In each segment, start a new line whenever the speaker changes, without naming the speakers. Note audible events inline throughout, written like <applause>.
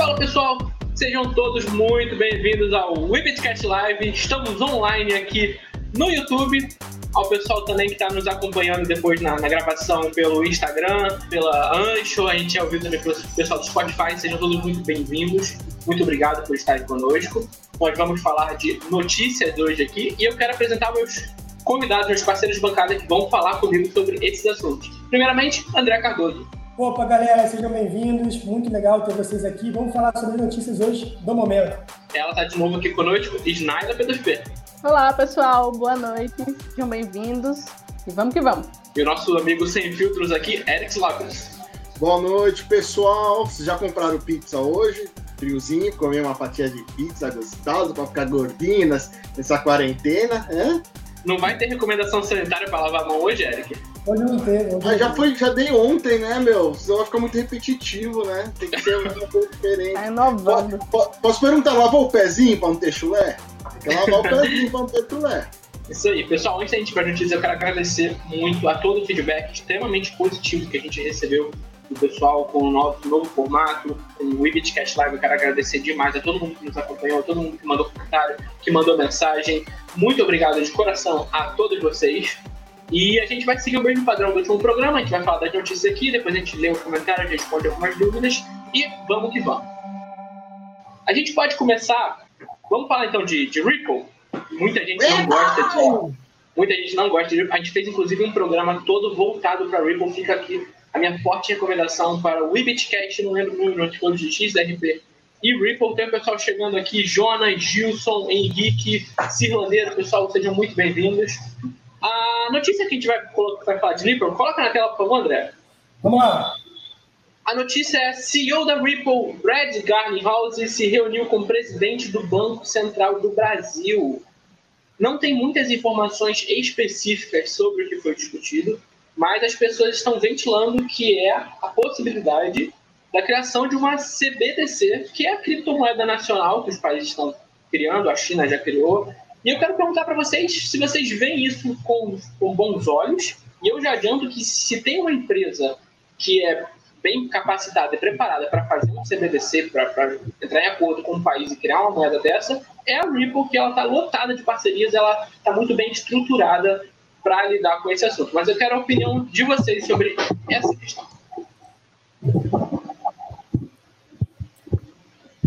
Fala pessoal, sejam todos muito bem-vindos ao Webcast Live. Estamos online aqui no YouTube. Ao pessoal também que está nos acompanhando depois na, na, gravação pelo Instagram, pela Ancho, a gente é ouvido também pelo pessoal do Spotify. Sejam todos muito bem-vindos. Muito obrigado por estarem conosco. Nós vamos falar de notícias hoje aqui e eu quero apresentar meus convidados, meus parceiros de bancada que vão falar comigo sobre esses assuntos. Primeiramente, André Cardoso.
Opa, galera, sejam bem-vindos. Muito legal ter vocês aqui. Vamos falar sobre notícias hoje do momento.
Ela está de novo aqui conosco, Snaida P2P.
Olá, pessoal. Boa noite. Sejam bem-vindos. E vamos que vamos.
E o nosso amigo sem filtros aqui, Eric Lagos.
Boa noite, pessoal. Vocês já compraram pizza hoje? Friozinho, comer uma fatia de pizza gostosa para ficar gordinho nessa quarentena, hein?
Não vai ter recomendação sanitária para lavar a mão hoje, Eric?
Hoje não tem.
ah, já, foi, já dei ontem, né, meu? Senão vai ficar muito repetitivo, né? Tem que ser uma coisa diferente.
Tá inovando.
Posso perguntar, lavou o pezinho para não ter chulé? Tem que lavar o <laughs> pezinho para não ter chulé.
Isso aí, pessoal. Antes da gente ir para eu quero agradecer muito a todo o feedback extremamente positivo que a gente recebeu do pessoal com o nosso novo formato, com o Webcast Live. Eu quero agradecer demais a todo mundo que nos acompanhou, a todo mundo que mandou comentário, que mandou mensagem. Muito obrigado de coração a todos vocês. E a gente vai seguir o mesmo padrão do último programa. A gente vai falar das notícias aqui, depois a gente lê os comentários, responde algumas dúvidas e vamos que vamos. A gente pode começar. Vamos falar então de, de Ripple. Muita gente não gosta de. Muita gente não gosta de Ripple. A gente fez inclusive um programa todo voltado para Ripple. Fica aqui a minha forte recomendação para o Webitcast, não lembro o número, de de XRP e Ripple. Tem o pessoal chegando aqui, Jonas, Gilson, Henrique, Cirlaneiro, pessoal, sejam muito bem-vindos. A notícia que a gente vai, vai falar de Ripple, coloca na tela, por favor, André.
Vamos lá.
A notícia é: CEO da Ripple, Brad Garlinghouse, se reuniu com o presidente do Banco Central do Brasil. Não tem muitas informações específicas sobre o que foi discutido, mas as pessoas estão ventilando que é a possibilidade da criação de uma CBDC, que é a criptomoeda nacional que os países estão criando, a China já criou. E eu quero perguntar para vocês se vocês veem isso com, com bons olhos. E eu já adianto que se tem uma empresa que é bem capacitada e preparada para fazer um CBDC, para entrar em acordo com o país e criar uma moeda dessa, é a Ripple, que ela está lotada de parcerias, ela está muito bem estruturada para lidar com esse assunto. Mas eu quero a opinião de vocês sobre essa questão.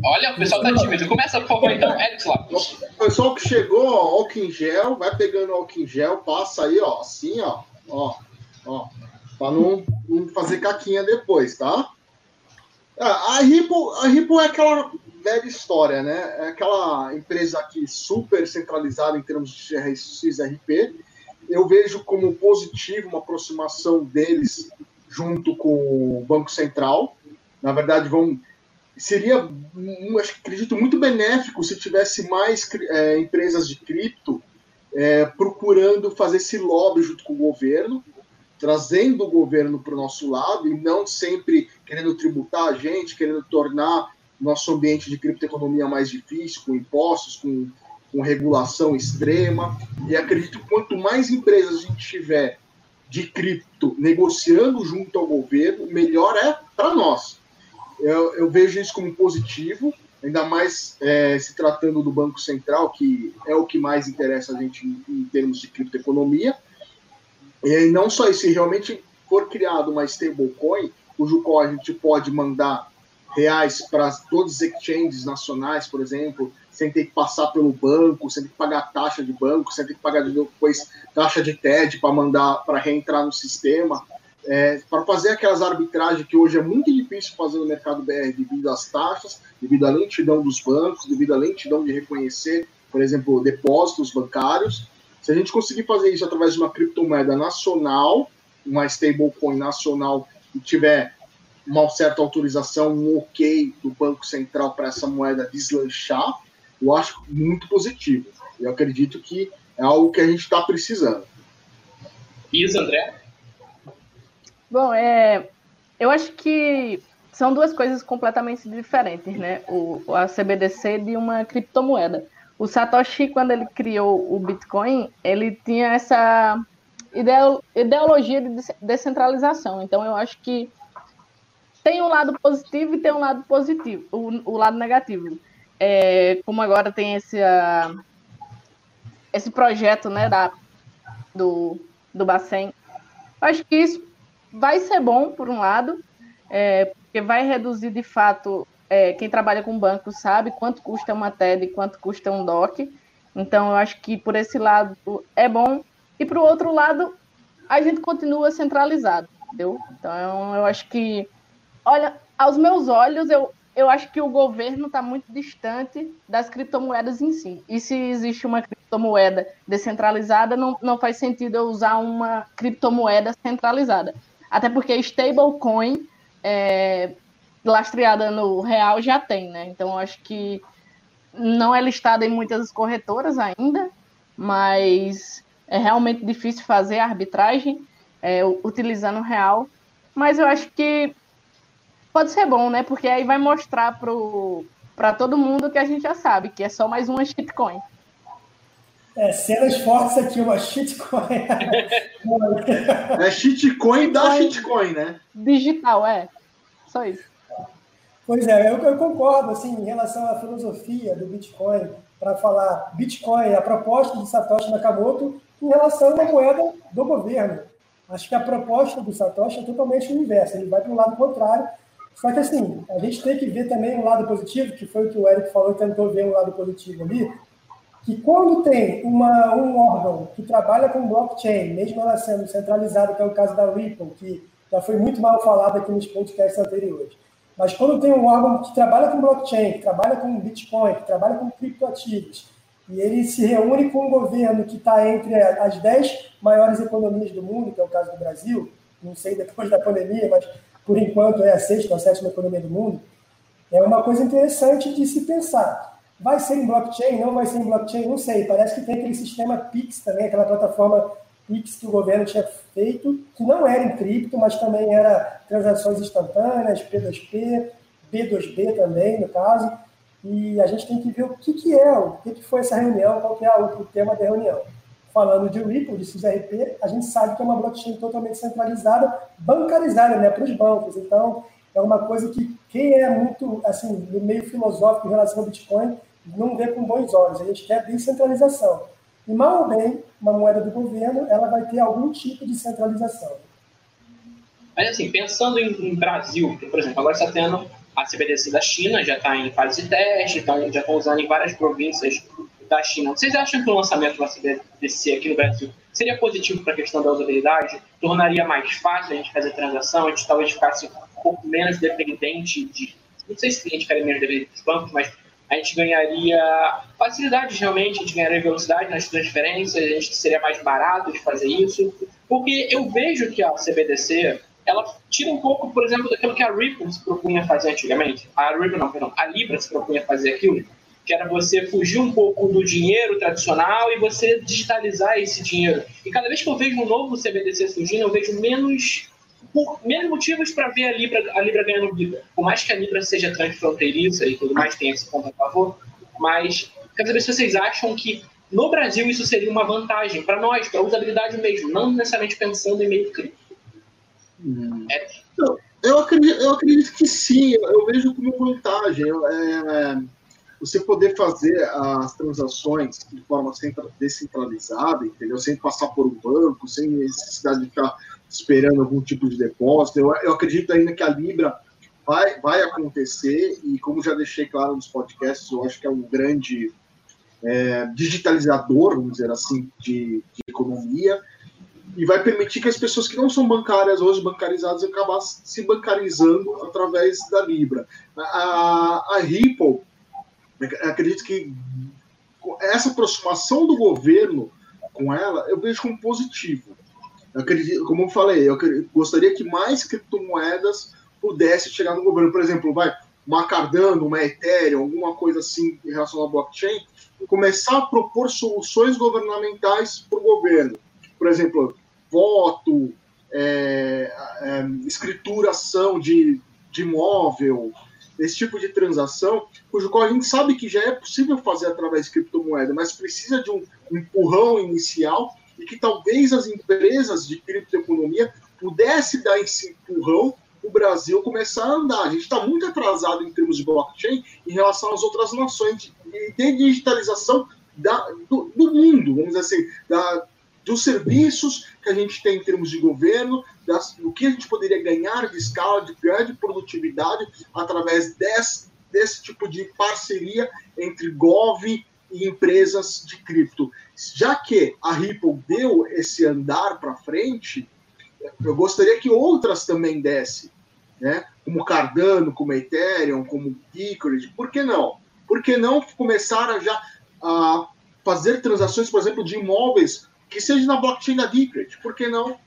Olha, o pessoal tá tímido. Começa, por favor, então, Alex lá.
O pessoal que chegou, ó, álcool em gel, vai pegando álcool em gel, passa aí, ó, assim, ó, ó, ó, pra não, não fazer caquinha depois, tá? Ah, a Ripple, a Ripple é aquela velha história, né? É aquela empresa aqui super centralizada em termos de XRP, eu vejo como positivo uma aproximação deles junto com o Banco Central. Na verdade, vão seria, um, acredito, muito benéfico se tivesse mais é, empresas de cripto é, procurando fazer esse lobby junto com o governo, trazendo o governo para o nosso lado e não sempre querendo tributar a gente, querendo tornar nosso ambiente de criptoeconomia mais difícil, com impostos, com com regulação extrema. E acredito que quanto mais empresas a gente tiver de cripto negociando junto ao governo, melhor é para nós. Eu, eu, vejo isso como positivo, ainda mais é, se tratando do Banco Central, que é o que mais interessa a gente em, em termos de criptoeconomia. E não só isso, se realmente for criado uma stablecoin, cujo qual a gente pode mandar reais para todos os exchanges nacionais, por exemplo, sem ter que passar pelo banco, sem ter que pagar taxa de banco, sem ter que pagar depois taxa de TED para mandar para reentrar no sistema, é, para fazer aquelas arbitragens que hoje é muito difícil fazer no mercado BR devido às taxas, devido à lentidão dos bancos, devido à lentidão de reconhecer, por exemplo, depósitos bancários. Se a gente conseguir fazer isso através de uma criptomoeda nacional, uma stablecoin nacional e tiver uma certa autorização, um ok do Banco Central para essa moeda deslanchar, eu acho muito positivo. Eu acredito que é algo que a gente está precisando.
Isso, André?
Bom, é, eu acho que são duas coisas completamente diferentes, né? O, a CBDC de uma criptomoeda. O Satoshi, quando ele criou o Bitcoin, ele tinha essa ideologia de descentralização. Então, eu acho que tem um lado positivo e tem um lado positivo, o, o lado negativo. É, como agora tem esse, uh, esse projeto né, da, do, do Bacen, acho que isso vai ser bom, por um lado, é, porque vai reduzir de fato. É, quem trabalha com banco sabe quanto custa uma TED e quanto custa um DOC. Então, eu acho que por esse lado é bom. E para o outro lado, a gente continua centralizado, entendeu? Então, eu acho que, olha, aos meus olhos, eu, eu acho que o governo está muito distante das criptomoedas em si. E se existe uma criptomoeda descentralizada, não, não faz sentido eu usar uma criptomoeda centralizada. Até porque stablecoin é, lastreada no real já tem, né? Então acho que não é listada em muitas corretoras ainda, mas é realmente difícil fazer arbitragem é, utilizando o real. Mas eu acho que pode ser bom, né? Porque aí vai mostrar para todo mundo que a gente já sabe, que é só mais uma shitcoin.
É, cenas fortes aqui, uma shitcoin.
é shitcoin da shitcoin, né?
Digital, é. Só isso.
Pois é, eu, eu concordo, assim, em relação à filosofia do Bitcoin, para falar Bitcoin, a proposta de Satoshi Nakamoto em relação à moeda do governo. Acho que a proposta do Satoshi é totalmente o inverso, ele vai para o lado contrário. Só que, assim, a gente tem que ver também um lado positivo, que foi o que o Eric falou, tentou ver um lado positivo ali, que quando tem uma, um órgão que trabalha com blockchain, mesmo ela sendo centralizada, que é o caso da Ripple, que já foi muito mal falado aqui nos podcasts anteriores, mas quando tem um órgão que trabalha com blockchain, que trabalha com Bitcoin, que trabalha com criptoativos, e ele se reúne com um governo que está entre as 10 maiores economias do mundo, que é o caso do Brasil, não sei depois da pandemia, mas por enquanto é a sexta ou sétima economia do mundo, é uma coisa interessante de se pensar. Vai ser em blockchain? Não vai ser em blockchain? Não sei. Parece que tem aquele sistema Pix também, aquela plataforma Pix que o governo tinha feito, que não era em cripto, mas também era transações instantâneas, P2P, B2B também, no caso. E a gente tem que ver o que, que é, o que, que foi essa reunião, qual que é o tema da reunião. Falando de Ripple, de XRP, a gente sabe que é uma blockchain totalmente centralizada, bancarizada né, para os bancos. Então, é uma coisa que quem é muito, assim, meio filosófico em relação ao Bitcoin, não vê com bons olhos. A gente quer descentralização. E mal ou bem, uma moeda do governo, ela vai ter algum tipo de centralização.
Mas assim, pensando em, em Brasil, por exemplo, agora está tendo a CBDC da China, já está em fase de teste, então já estão usando em várias províncias da China. Vocês acham que o lançamento da CBDC aqui no Brasil seria positivo para a questão da usabilidade? Tornaria mais fácil a gente fazer transação? A gente talvez ficasse um pouco menos dependente de. Não sei se a gente ficaria menos dependente dos bancos, mas a gente ganharia facilidade realmente, a gente ganharia velocidade nas transferências, a gente seria mais barato de fazer isso, porque eu vejo que a CBDC ela tira um pouco, por exemplo, daquilo que a Ripple se propunha fazer antigamente. A Ripple não, perdão, a Libra se propunha fazer aquilo, que era você fugir um pouco do dinheiro tradicional e você digitalizar esse dinheiro. E cada vez que eu vejo um novo CBDC surgindo, eu vejo menos por menos motivos para ver a Libra, a Libra ganhando vida. Por mais que a Libra seja transfronteiriça e tudo mais, tem esse ponto a favor, mas quero saber se vocês acham que no Brasil isso seria uma vantagem para nós, para a usabilidade mesmo, não necessariamente pensando em meio cripto.
Hum. É... Eu, acredito, eu acredito que sim, eu vejo como vantagem. É, você poder fazer as transações de forma descentralizada, entendeu? Sem passar por um banco, sem necessidade de ficar esperando algum tipo de depósito. Eu, eu acredito ainda que a Libra vai, vai acontecer, e como já deixei claro nos podcasts, eu acho que é um grande é, digitalizador, vamos dizer assim, de, de, economia, e vai permitir que as pessoas que não são bancárias hoje, bancarizadas, acabem se bancarizando através da Libra. A, a Ripple, acredito que essa aproximação do governo com ela, eu vejo como positivo. Eu acredito, como eu falei, eu gostaria que mais criptomoedas pudessem chegar no governo. Por exemplo, vai uma Cardano, uma Ethereum, alguma coisa assim em relação à blockchain, começar a propor soluções governamentais para o governo. Por exemplo, voto, é, é, escrituração de, de imóvel, esse tipo de transação, cujo qual a gente sabe que já é possível fazer através de criptomoeda, mas precisa de um empurrão inicial e que talvez as empresas de criptoeconomia pudessem dar esse empurrão o Brasil começar a andar. A gente está muito atrasado em termos de blockchain em relação às outras nações de, de digitalização da, do, do, mundo, vamos dizer assim, da, dos serviços que a gente tem em termos de governo, das, do que a gente poderia ganhar de escala, de grande produtividade através desse, desse tipo de parceria entre Gov e empresas de cripto. Já que a Ripple deu esse andar para frente, eu gostaria que outras também dessem, né? como Cardano, como Ethereum, como Decred, por que não? Por que não começar a já a fazer transações, por exemplo, de imóveis que seja na blockchain da Decred? Por que não?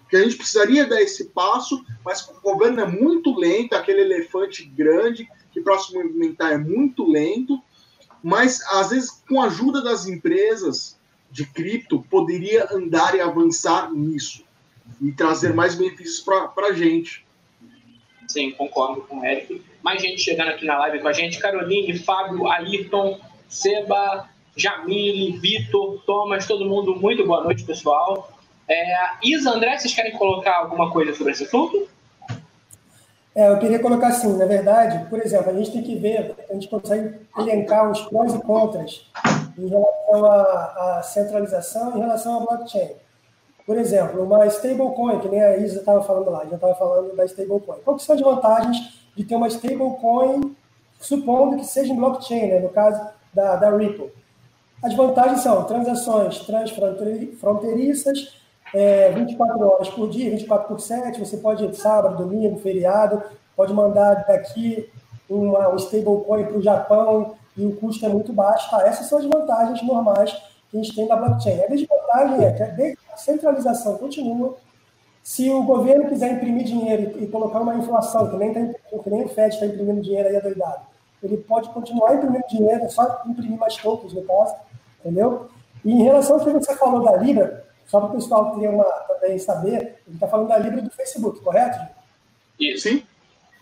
Porque a gente precisaria dar esse passo, mas o governo é muito lento, aquele elefante grande que para se movimentar é muito lento, mas às vezes com a ajuda das empresas de cripto poderia andar e avançar nisso e trazer mais benefícios para a gente.
Sim, concordo com o Eric. Mais gente chegando aqui na live com a gente: Caroline, Fábio, Ayrton, Seba, Jamile, Vitor, Thomas, todo mundo. Muito boa noite, pessoal. É, Isa, André, vocês querem colocar alguma coisa sobre esse assunto?
É, eu queria colocar assim, na verdade, por exemplo, a gente tem que ver, a gente consegue elencar os prós e contras em relação à, centralização em relação à blockchain. Por exemplo, uma stablecoin, que nem a Isa estava falando lá, já estava falando da stablecoin. Quais são as vantagens de ter uma stablecoin, supondo que seja em blockchain, né, no caso da, da Ripple? As vantagens são transações transfronteiriças, é, 24 horas por dia, 24 por 7, você pode, sábado, domingo, feriado, pode mandar daqui uma, um stablecoin para o Japão e o custo é muito baixo. Tá? Essas são as vantagens normais que a gente tem na blockchain. A desvantagem é que a descentralização continua. Se o governo quiser imprimir dinheiro e, colocar uma inflação, que nem, tá, que nem o FED está imprimindo dinheiro aí adoidado, ele pode continuar imprimindo dinheiro, só imprimir mais tokens, no caso, entendeu? E em relação ao que você falou da Libra, só para o pessoal ter uma, também saber, ele está falando da Libra do Facebook, correto?
Sim.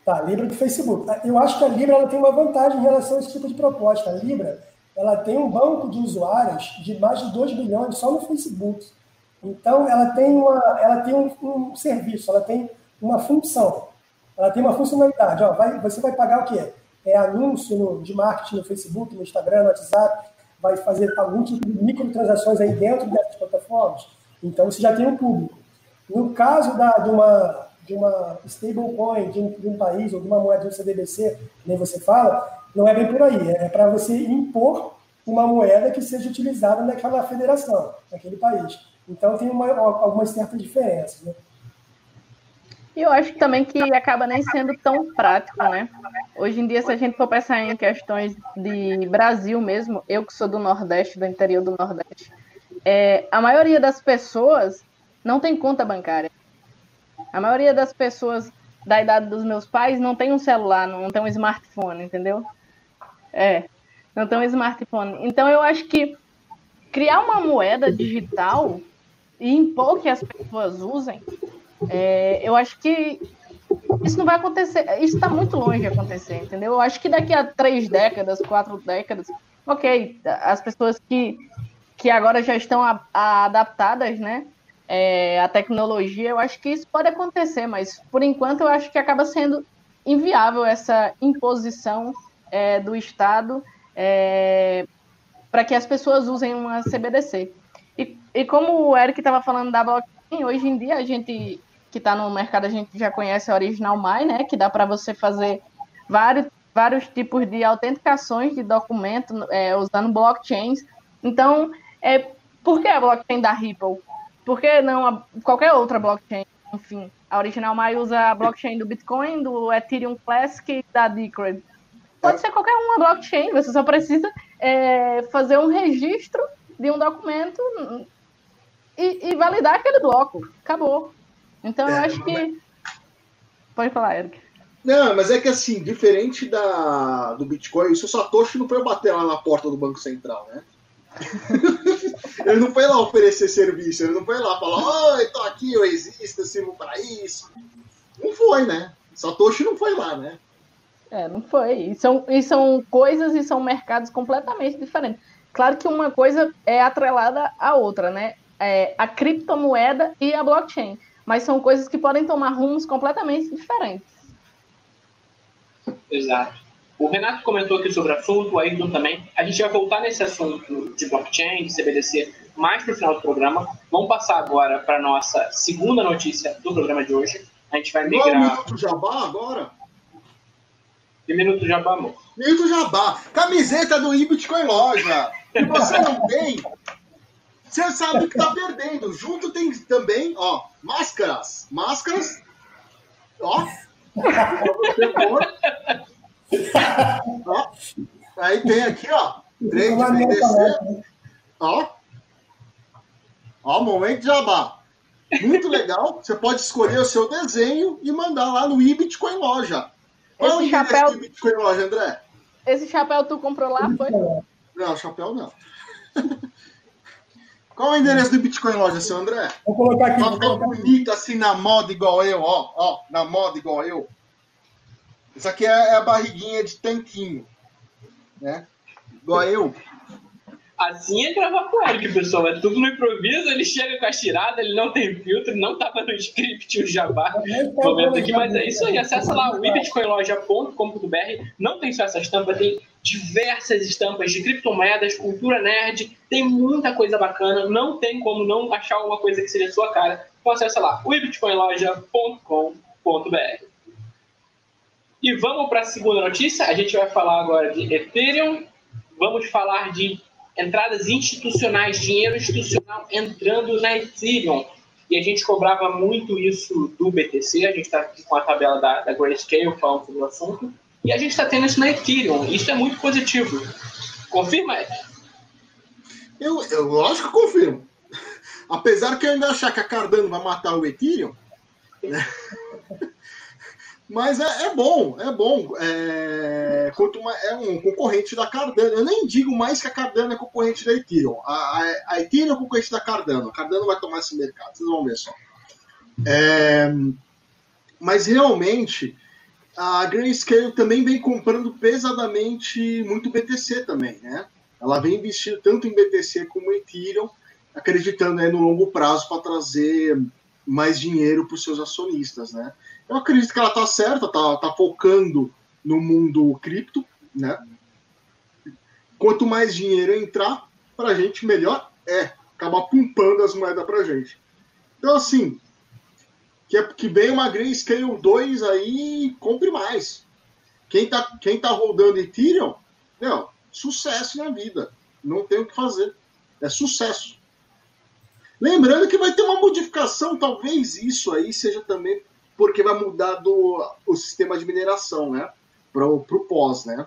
Tá, Libra do Facebook. Eu acho que a Libra ela tem uma vantagem em relação a esse tipo de proposta. A Libra ela tem um banco de usuários de mais de 2 bilhões só no Facebook. Então, ela tem, uma, ela tem um, um serviço, ela tem uma função, ela tem uma funcionalidade. Ó, vai, você vai pagar o quê? É anúncio no, de marketing no Facebook, no Instagram, no WhatsApp, vai fazer algum tipo de microtransações aí dentro dessas plataformas. Então, você já tem um público. No caso da, de uma, de uma stablecoin de, um, de um país ou de uma moeda de um CDBC, nem você fala, não é bem por aí. É para você impor uma moeda que seja utilizada naquela federação, naquele país. Então, tem uma, algumas certas diferenças. Né?
E eu acho também que acaba nem sendo tão prático, né? Hoje em dia, se a gente for pensar em questões de Brasil mesmo, eu que sou do Nordeste, do interior do Nordeste, é, a maioria das pessoas não tem conta bancária. A maioria das pessoas da idade dos meus pais não tem um celular, não tem um smartphone, entendeu? É, não tem um smartphone. Então eu acho que criar uma moeda digital e impor que as pessoas usem, é, eu acho que isso não vai acontecer. Isso está muito longe de acontecer, entendeu? Eu acho que daqui a três décadas, quatro décadas, ok, as pessoas que que agora já estão a, a adaptadas, né? É, a tecnologia, eu acho que isso pode acontecer, mas por enquanto eu acho que acaba sendo inviável essa imposição é, do Estado é, para que as pessoas usem uma CBDC. E, e como o Eric estava falando da blockchain, hoje em dia a gente que está no mercado, a gente já conhece a Original My, né? Que dá para você fazer vários, vários tipos de autenticações de documento é, usando blockchains. Então, é, por que a blockchain da Ripple? Por que não a, qualquer outra blockchain? Enfim, a Original Mai usa a blockchain do Bitcoin, do Ethereum Classic e da Decred. Pode ser qualquer uma blockchain, você só precisa é, fazer um registro de um documento e, e, validar aquele bloco. Acabou. Então, é, eu acho que. Pode falar, Eric.
Não, mas é que assim, diferente da, do Bitcoin, o seu Satoshi não foi bater lá na porta do Banco Central, né? <laughs> ele não foi lá oferecer serviço, ele não foi lá falar, oi, tô aqui, eu existo, eu sirvo para isso. Não foi, né? Satoshi não foi lá, né?
É, não foi. E são, e são coisas e são mercados completamente diferentes. Claro que uma coisa é atrelada à outra, né? É a criptomoeda e a blockchain. Mas são coisas que podem tomar rumos completamente diferentes.
Exato. O Renato comentou aqui sobre o assunto, o Ayrton também. A gente vai voltar nesse assunto de blockchain, de CBDC, mais para o final do programa. Vamos passar agora para a nossa segunda notícia do programa de hoje. A gente vai migrar. Qual
o Minuto Jabá agora?
E Minuto Jabá, amor.
Minuto Jabá. Camiseta do Ibitcoin Loja. Se <laughs> você não tem, você sabe que tá perdendo. Junto tem também, ó, máscaras. Máscaras. Ó. ó. Aí tem aqui, ó. De BTC. Ó. Ó, momento de jabá. Muito legal. Você pode escolher o seu desenho e mandar lá no iBitcoin Loja.
Qual esse chapéu...
do Bitcoin Loja, André?
Esse chapéu tu comprou lá, foi?
Não, chapéu não. <laughs> Qual é o endereço do Bitcoin Loja, seu André?
Vou colocar aqui. Tá
tão bonito assim na moda igual eu, ó, ó, na moda igual eu. Isso aqui é, é a barriguinha de tanquinho, né? Igual eu.
Assim é gravar com o Eric, pessoal. É tudo no improviso, ele chega com a tirada, ele não tem filtro, não tava no script o jabá no momento aqui, mas é isso aí. Acessa lá o bitcoinloja.com.br. Não tem só essa estampa, tem diversas estampas de criptomoedas, cultura nerd, tem muita coisa bacana, não tem como não achar uma coisa que seja a sua cara. Então acessa lá, webitcoinloja.com.br. E vamos para a segunda notícia, a gente vai falar agora de Ethereum, vamos falar de entradas institucionais, dinheiro institucional entrando na Ethereum. E a gente cobrava muito isso do BTC, a gente está aqui com a tabela da, da Grayscale falando sobre o assunto. E a gente está tendo isso na Ethereum. Isso é muito positivo. Confirma, Ed?
Eu, eu lógico que confirmo. Apesar que eu ainda achar que a Cardano vai matar o Ethereum, né? <laughs> Mas é, é, bom, é bom. É, quanto é um concorrente da Cardano. Eu nem digo mais que a Cardano é concorrente da Ethereum. A, a, a Ethereum é concorrente da Cardano. A Cardano vai tomar esse mercado, vocês vão ver só. É, mas realmente, a Grayscale também vem comprando pesadamente muito BTC também, né? Ela vem investindo tanto em BTC como em Ethereum, acreditando né, no longo prazo para trazer mais dinheiro para os seus acionistas, né? Eu acredito que ela está certa, está tá focando no mundo cripto, né? Quanto mais dinheiro entrar para a gente, melhor é. Acabar pumpando as moedas para a gente. Então, assim, que, é, que vem uma Grayscale 2 aí, compre mais. Quem tá, quem tá rodando Ethereum, meu, sucesso na vida. Não tem o que fazer. É sucesso. Lembrando que vai ter uma modificação, talvez isso aí seja também porque vai mudar do, o sistema de mineração, né? Para o pós, né?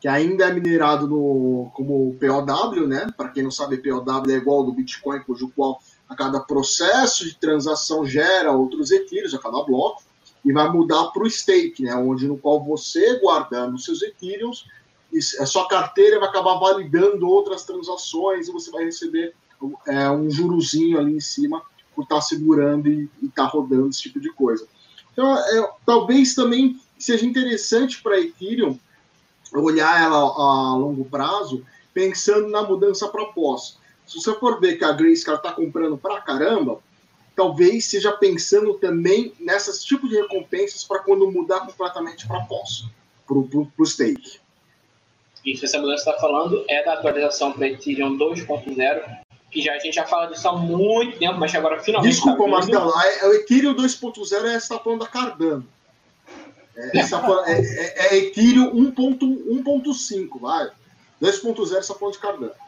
Que ainda é minerado no, como POW, né? Para quem não sabe, POW é igual ao do Bitcoin, cujo qual a cada processo de transação gera outros ethereums a cada bloco e vai mudar para o stake, né, onde no qual você guardando seus ethereums, a sua carteira vai acabar validando outras transações e você vai receber é, um jurozinho ali em cima por estar tá segurando e estar tá rodando esse tipo de coisa. Então, é, talvez também seja interessante para a Ethereum olhar ela a longo prazo, pensando na mudança proposta se você for ver que a Grayscale está comprando pra caramba, talvez seja pensando também nessas tipos de recompensas para quando mudar completamente para pós, para o stake.
Isso, essa mudança está falando é da atualização para Ethereum 2.0, que já, a gente já fala disso há muito tempo, mas agora finalmente.
Desculpa, tá Marcelo, é, o Ethereum 2.0 é está falando da Cardano. É, essa, é, é, é Ethereum 1.5, vai. 2.0 está falando de Cardano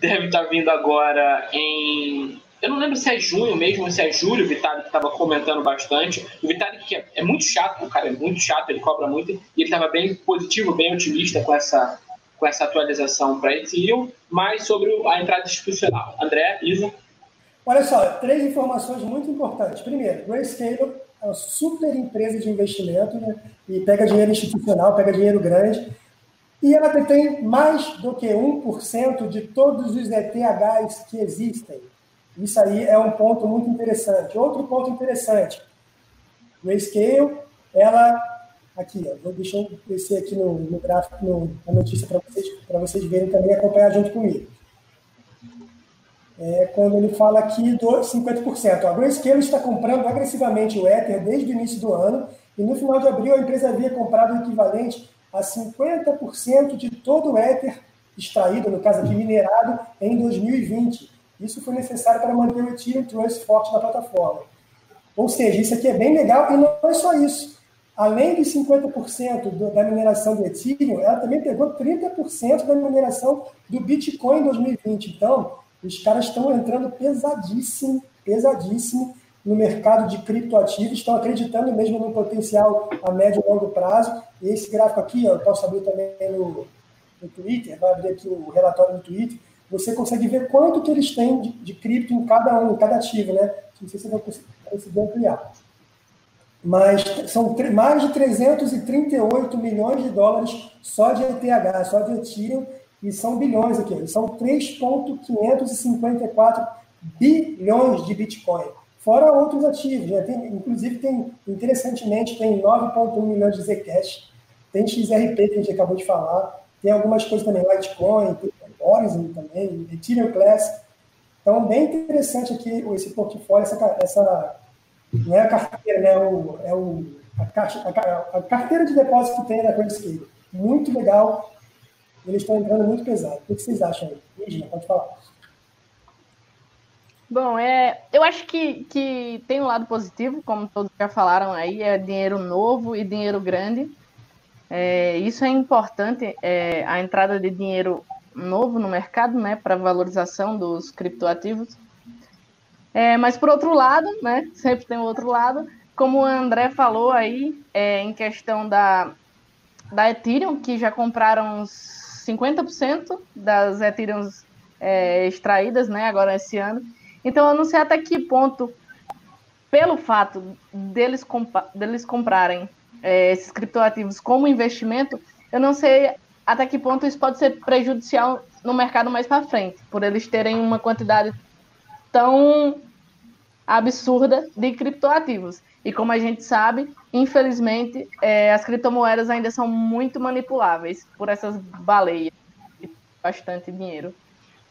deve estar vindo agora em. Eu não lembro se é junho mesmo se é julho, o Vitalik estava comentando bastante. O Vitalik é, é muito chato, o cara é muito chato, ele cobra muito, e ele estava bem positivo, bem otimista com essa, com essa atualização para Ethereum, mas sobre a entrada institucional. André, Isa?
Olha só, três informações muito importantes. Primeiro, Grayscale é uma super empresa de investimento né, e pega dinheiro institucional, pega dinheiro grande e ela detém mais do que 1% de todos os ETHs que existem. Isso aí é um ponto muito interessante. Outro ponto interessante, Grayscale, ela aqui, ó, vou deixar eu descer aqui no, no gráfico, no, na notícia para vocês, para vocês verem também acompanhar junto comigo. é, quando ele fala aqui dos 50%. A Grayscale está comprando agressivamente o Ether desde o início do ano e no final de abril a empresa havia comprado o equivalente a 50% de todo o Ether extraído, no caso aqui minerado, em 2020. Isso foi necessário para manter o Ethereum Trust forte na plataforma. Ou seja, isso aqui é bem legal e não é só isso. Além de 50% do, da mineração do Ethereum, ela também pegou 30% da mineração do Bitcoin em 2020. Então, os caras estão entrando pesadíssimo, pesadíssimo no mercado de criptoativos, estão acreditando mesmo no potencial a médio e longo prazo. E esse gráfico aqui, ó, eu posso abrir também no, no Twitter, vai abrir aqui o relatório no Twitter, você consegue ver quanto que eles têm de, de cripto em cada um, em cada ativo, né? Não sei se você vai conseguir ampliar. Mas são mais de 338 milhões de dólares só de ETH, só de Ethereum, e são bilhões aqui, são 3,554 bilhões de Bitcoin. Fora outros ativos, né? tem, inclusive tem, interessantemente, tem 9,1 milhões de Zcash, tem XRP que a gente acabou de falar, tem algumas coisas também, Litecoin, tem Horizon também, Ethereum Classic. Então, bem interessante aqui esse portfólio, essa, essa não é a carteira, né? O, é o, a, a, a carteira de depósito que tem na Coinscape. Muito legal. Eles estão entrando muito pesado. O que vocês acham aí? Regina, pode falar.
Bom, é, eu acho que, que tem um lado positivo, como todos já falaram aí, é dinheiro novo e dinheiro grande. É, isso é importante, é, a entrada de dinheiro novo no mercado, né, para valorização dos criptoativos. É, mas por outro lado, né, sempre tem o outro lado, como o André falou aí, é, em questão da, da Ethereum, que já compraram uns 50% das Ethereum é, extraídas, né, agora esse ano. Então eu não sei até que ponto, pelo fato deles, deles comprarem é, esses criptoativos como investimento, eu não sei até que ponto isso pode ser prejudicial no mercado mais para frente, por eles terem uma quantidade tão absurda de criptoativos. E como a gente sabe, infelizmente, é, as criptomoedas ainda são muito manipuláveis por essas baleias de bastante dinheiro.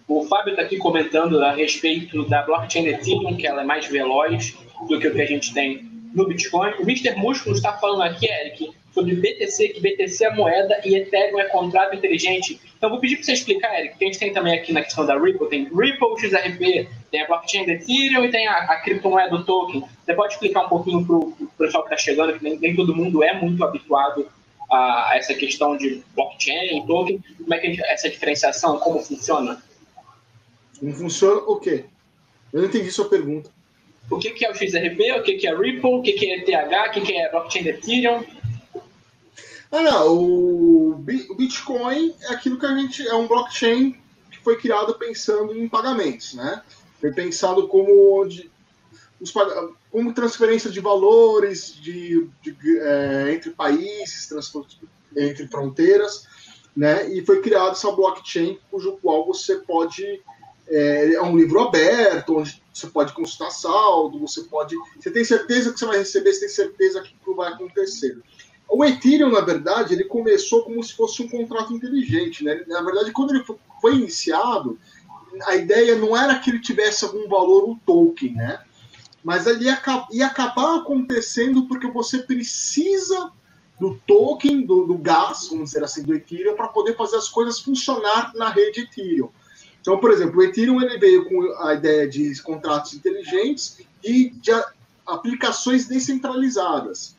O Fábio está aqui comentando a respeito da blockchain Ethereum, que ela é mais veloz do que o que a gente tem no Bitcoin. O Mr. Músculo está falando aqui, Eric, sobre BTC, que BTC é moeda e Ethereum é contrato inteligente. Então, vou pedir para você explicar, Eric, que a gente tem também aqui na questão da Ripple, tem Ripple, XRP, tem a blockchain da Ethereum e tem a, a criptomoeda do token. Você pode explicar um pouquinho para o pessoal que está chegando, que nem, nem, todo mundo é muito habituado a, essa questão de blockchain, token, como é que essa diferenciação, como funciona?
Como funciona o quê? Eu não entendi sua pergunta.
O que, que é o XRP, o que, que é Ripple, o que, que é ETH, o que, que é blockchain Ethereum?
Ah, não. O Bitcoin é aquilo que a gente. É um blockchain que foi criado pensando em pagamentos, né? Foi pensado como, de, os, como transferência de valores de, de é, entre países, entre fronteiras, né? E foi criado essa blockchain cujo qual você pode. É, é um livro aberto, onde você pode consultar saldo, você pode. Você tem certeza que você vai receber, você tem certeza que tudo vai acontecer. O Ethereum, na verdade, ele começou como se fosse um contrato inteligente, né? Na verdade, quando ele foi iniciado, a ideia não era que ele tivesse algum valor o token, né? Mas ele ia, ia acabar acontecendo porque você precisa do token, do, do gás, vamos dizer assim, do Ethereum, para poder fazer as coisas funcionar na rede Ethereum. Então, por exemplo, o Ethereum ele veio com a ideia de contratos inteligentes e de aplicações descentralizadas.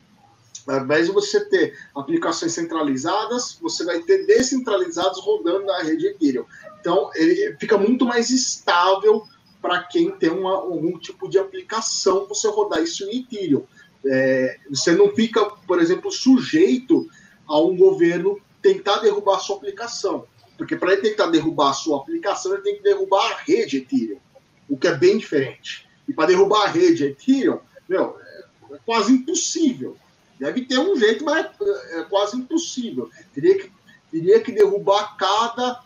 Ao invés de você ter aplicações centralizadas, você vai ter descentralizados rodando na rede Ethereum. Então, ele fica muito mais estável para quem tem uma, algum tipo de aplicação você rodar isso em Ethereum. É, você não fica, por exemplo, sujeito a um governo tentar derrubar a sua aplicação. Porque para ele tentar derrubar a sua aplicação, ele tem que derrubar a rede Ethereum, o que é bem diferente. E para derrubar a rede Ethereum, meu, é quase impossível. Deve ter um jeito, mas é quase impossível. Teria que, teria que derrubar cada,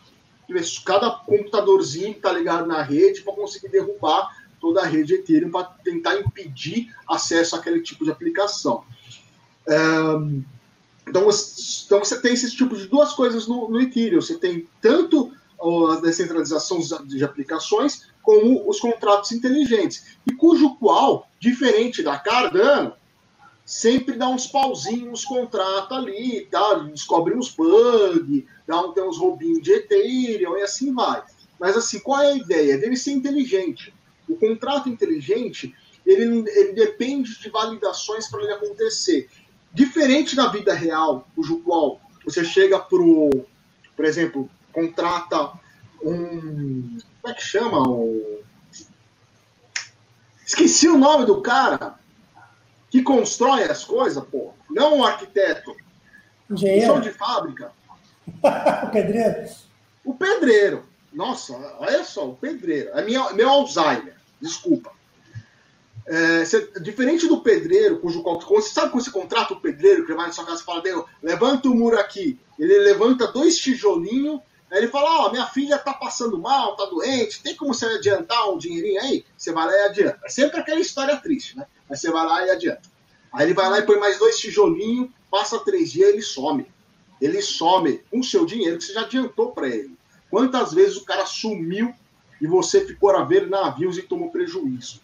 cada computadorzinho que está ligado na rede para conseguir derrubar toda a rede Ethereum para tentar impedir acesso àquele tipo de aplicação. Então, então você tem esse tipo de duas coisas no, no Ethereum. Você tem tanto a descentralização de aplicações, como os contratos inteligentes, e cujo qual, diferente da Cardano, sempre dá uns pauzinhos nos contratos ali, tá? descobre uns bugs, dá um, tem uns roubinhos de Ethereum e assim vai. Mas assim, qual é a ideia? Deve ser inteligente. O contrato inteligente, ele, ele depende de validações para ele acontecer. Diferente da vida real, cujo qual você chega pro, por exemplo, contrata um. Como é que chama? O... Esqueci o nome do cara que constrói as coisas, pô. Não um arquiteto.
Engenheiro.
de fábrica. <laughs>
o pedreiro.
O pedreiro. Nossa, olha só, o pedreiro. É minha, meu Alzheimer. Desculpa. É, diferente do pedreiro, cujo você sabe quando você contrata o pedreiro que vai na sua casa e fala, levanta o muro aqui. Ele levanta dois tijolinhos Aí ele fala: Ó, oh, minha filha tá passando mal, tá doente, tem como você adiantar um dinheirinho aí? Você vai lá e adianta. É sempre aquela história triste, né? Mas você vai lá e adianta. Aí ele vai lá e põe mais dois tijolinhos, passa três dias ele some. Ele some com o seu dinheiro que você já adiantou para ele. Quantas vezes o cara sumiu e você ficou a ver navios e tomou prejuízo?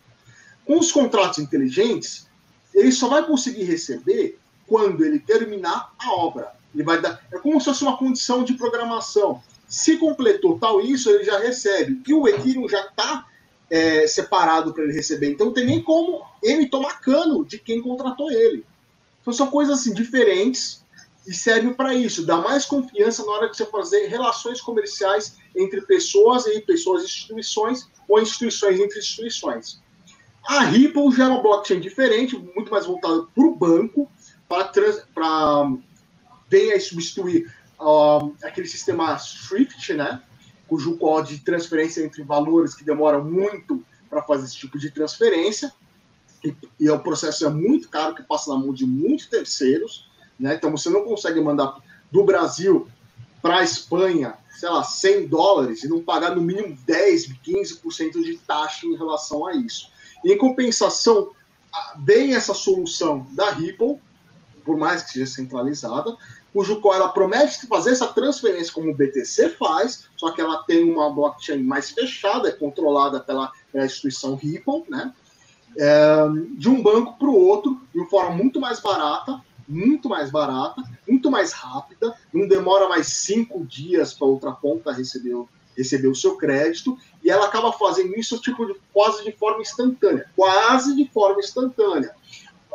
Com os contratos inteligentes, ele só vai conseguir receber quando ele terminar a obra. Ele vai dar, é como se fosse uma condição de programação. Se completou tal isso, ele já recebe. E o Ethereum já está é, separado para ele receber. Então não tem nem como ele tomar cano de quem contratou ele. Então são coisas assim diferentes e servem para isso. Dá mais confiança na hora de você fazer relações comerciais entre pessoas e pessoas e instituições ou instituições entre instituições. A Ripple já é uma blockchain diferente, muito mais voltada para o banco, para venha substituir aquele sistema Swift, né? Cujo código de transferência entre valores que demora muito para fazer esse tipo de transferência. E, e o processo é muito caro, que passa na mão de muitos terceiros. Né? Então você não consegue mandar do Brasil para a Espanha, sei lá, 100 dólares e não pagar no mínimo 10, 15% de taxa em relação a isso. Em compensação, vem essa solução da Ripple, por mais que seja centralizada, cujo qual ela promete fazer essa transferência como o BTC faz, só que ela tem uma blockchain mais fechada, é controlada pela, pela instituição Ripple, né? É, de um banco para o outro, de uma forma muito mais barata, muito mais barata, muito mais rápida, não demora mais cinco dias para outra ponta receber, receber o seu crédito, e ela acaba fazendo isso tipo de, quase de forma instantânea, quase de forma instantânea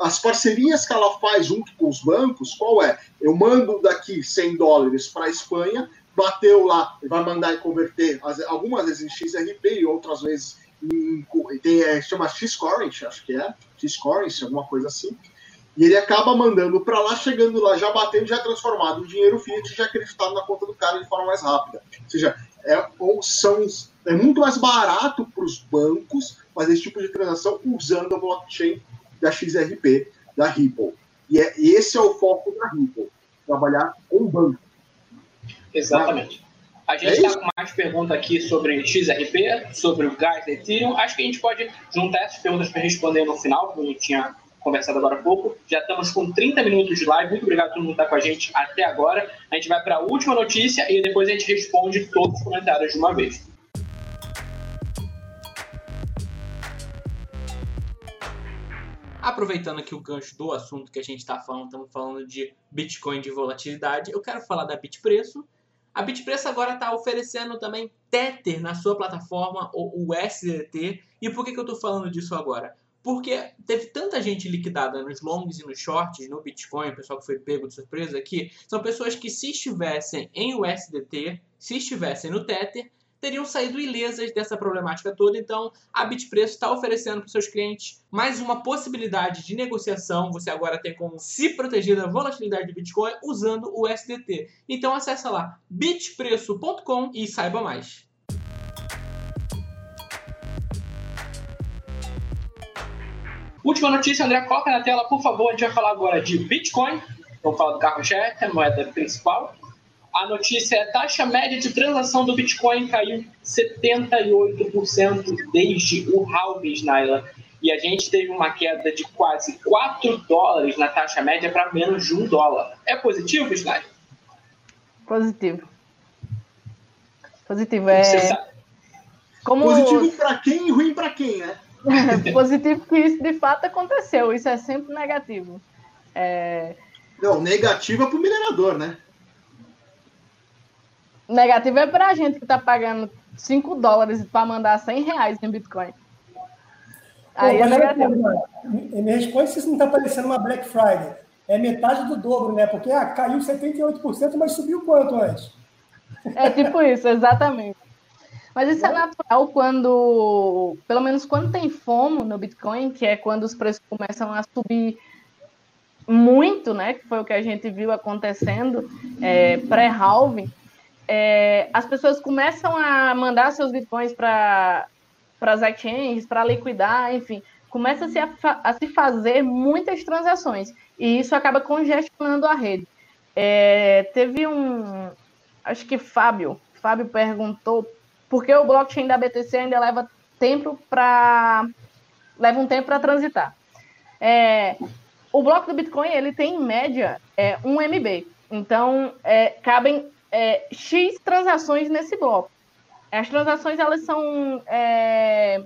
as parcerias que ela faz junto com os bancos, qual é? Eu mando daqui 100 dólares para a Espanha, bateu lá, vai mandar e converter, algumas vezes em XRP e outras vezes em, tem, é, chama X-Currency, acho que é, X-Currency, alguma coisa assim. E ele acaba mandando para lá, chegando lá, já batendo, já transformado em dinheiro fiat, já acreditado na conta do cara de forma mais rápida. Ou seja, é, ou são, é muito mais barato para os bancos fazer esse tipo de transação usando a blockchain da XRP, da Ripple. E é, esse é o foco da Ripple, trabalhar com banco.
Exatamente. A gente está é com mais perguntas aqui sobre XRP, sobre o gás da Ethereum. Acho que a gente pode juntar essas perguntas para responder no final, como eu tinha conversado agora há pouco. Já estamos com 30 minutos de live. Muito obrigado a todo mundo que está com a gente até agora. A gente vai para a última notícia e depois a gente responde todos os comentários de uma vez. Aproveitando aqui o gancho do assunto que a gente está falando, estamos falando de Bitcoin de volatilidade, eu quero falar da Bitpreço. A Bitpreço agora está oferecendo também Tether na sua plataforma, o USDT. E por que, que eu estou falando disso agora? Porque teve tanta gente liquidada nos longs e nos shorts no Bitcoin, o pessoal que foi pego de surpresa aqui, são pessoas que se estivessem em USDT, se estivessem no Tether, teriam saído ilesas dessa problemática toda. Então, a Bitpreço está oferecendo para seus clientes mais uma possibilidade de negociação. Você agora tem como se proteger da volatilidade do Bitcoin usando o SDT. Então, acessa lá bitpreço.com e saiba mais. Última notícia, André, coloca na tela, por favor. A gente vai falar agora de Bitcoin. Vamos falar do carro-chefe, a moeda principal a notícia é a taxa média de transação do Bitcoin caiu 78% desde o halving, Naila. E a gente teve uma queda de quase 4 dólares na taxa média para menos de 1 dólar. É positivo, Snyder?
Positivo. Positivo é.
Como... Positivo para quem e ruim para quem, né? <laughs>
Positivo que isso de fato aconteceu. Isso é sempre negativo. É...
Não, negativo é para o minerador, né?
Negativo é para a gente que está pagando 5 dólares para mandar 100 reais em Bitcoin.
Aí Pô, é negativo. Me responde se isso não está parecendo uma Black Friday. É metade do dobro, né? Porque ah, caiu 78%, mas subiu quanto antes?
É tipo isso, exatamente. Mas isso é natural quando, pelo menos quando tem FOMO no Bitcoin, que é quando os preços começam a subir muito, né? Que foi o que a gente viu acontecendo é, pré-halving. É, as pessoas começam a mandar seus bitcoins para as exchanges, para liquidar, enfim, começa-se a, a, se fazer muitas transações e isso acaba congestionando a rede. É, teve um, acho que Fábio, Fábio perguntou por que o blockchain da BTC ainda leva tempo para leva um tempo para transitar. É, o bloco do Bitcoin ele tem em média é, 1 MB. Então, é, cabem é, X transações nesse bloco. As transações elas são é,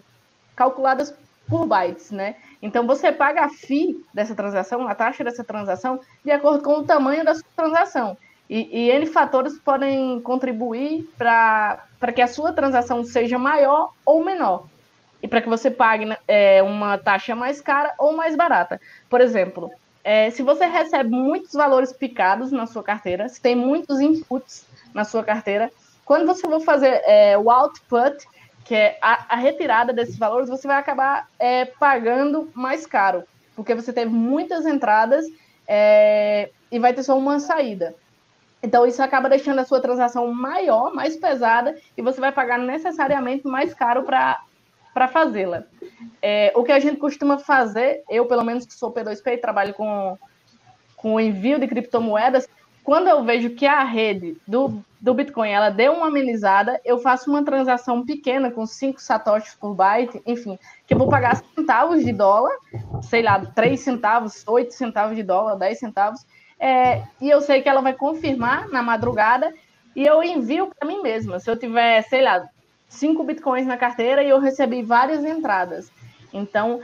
calculadas por bytes, né? Então, você paga a FII dessa transação, a taxa dessa transação, de acordo com o tamanho da sua transação. E, e N fatores podem contribuir para que a sua transação seja maior ou menor e para que você pague é, uma taxa mais cara ou mais barata. Por exemplo, é, se você recebe muitos valores picados na sua carteira, se tem muitos inputs na sua carteira, quando você for fazer é, o output, que é a, a, retirada desses valores, você vai acabar é, pagando mais caro, porque você teve muitas entradas é, e vai ter só uma saída. Então, isso acaba deixando a sua transação maior, mais pesada, e você vai pagar necessariamente mais caro para fazê-la. É, o que a gente costuma fazer, eu pelo menos que sou P2P e trabalho com, com o envio de criptomoedas, quando eu vejo que a rede do, do Bitcoin ela deu uma amenizada, eu faço uma transação pequena com 5 satoshis por byte, enfim, que eu vou pagar centavos de dólar, sei lá, 3 centavos, 8 centavos de dólar, 10 centavos, é, e eu sei que ela vai confirmar na madrugada e eu envio para mim mesma. Se eu tiver, sei lá, cinco bitcoins na carteira e eu recebi várias entradas. Então,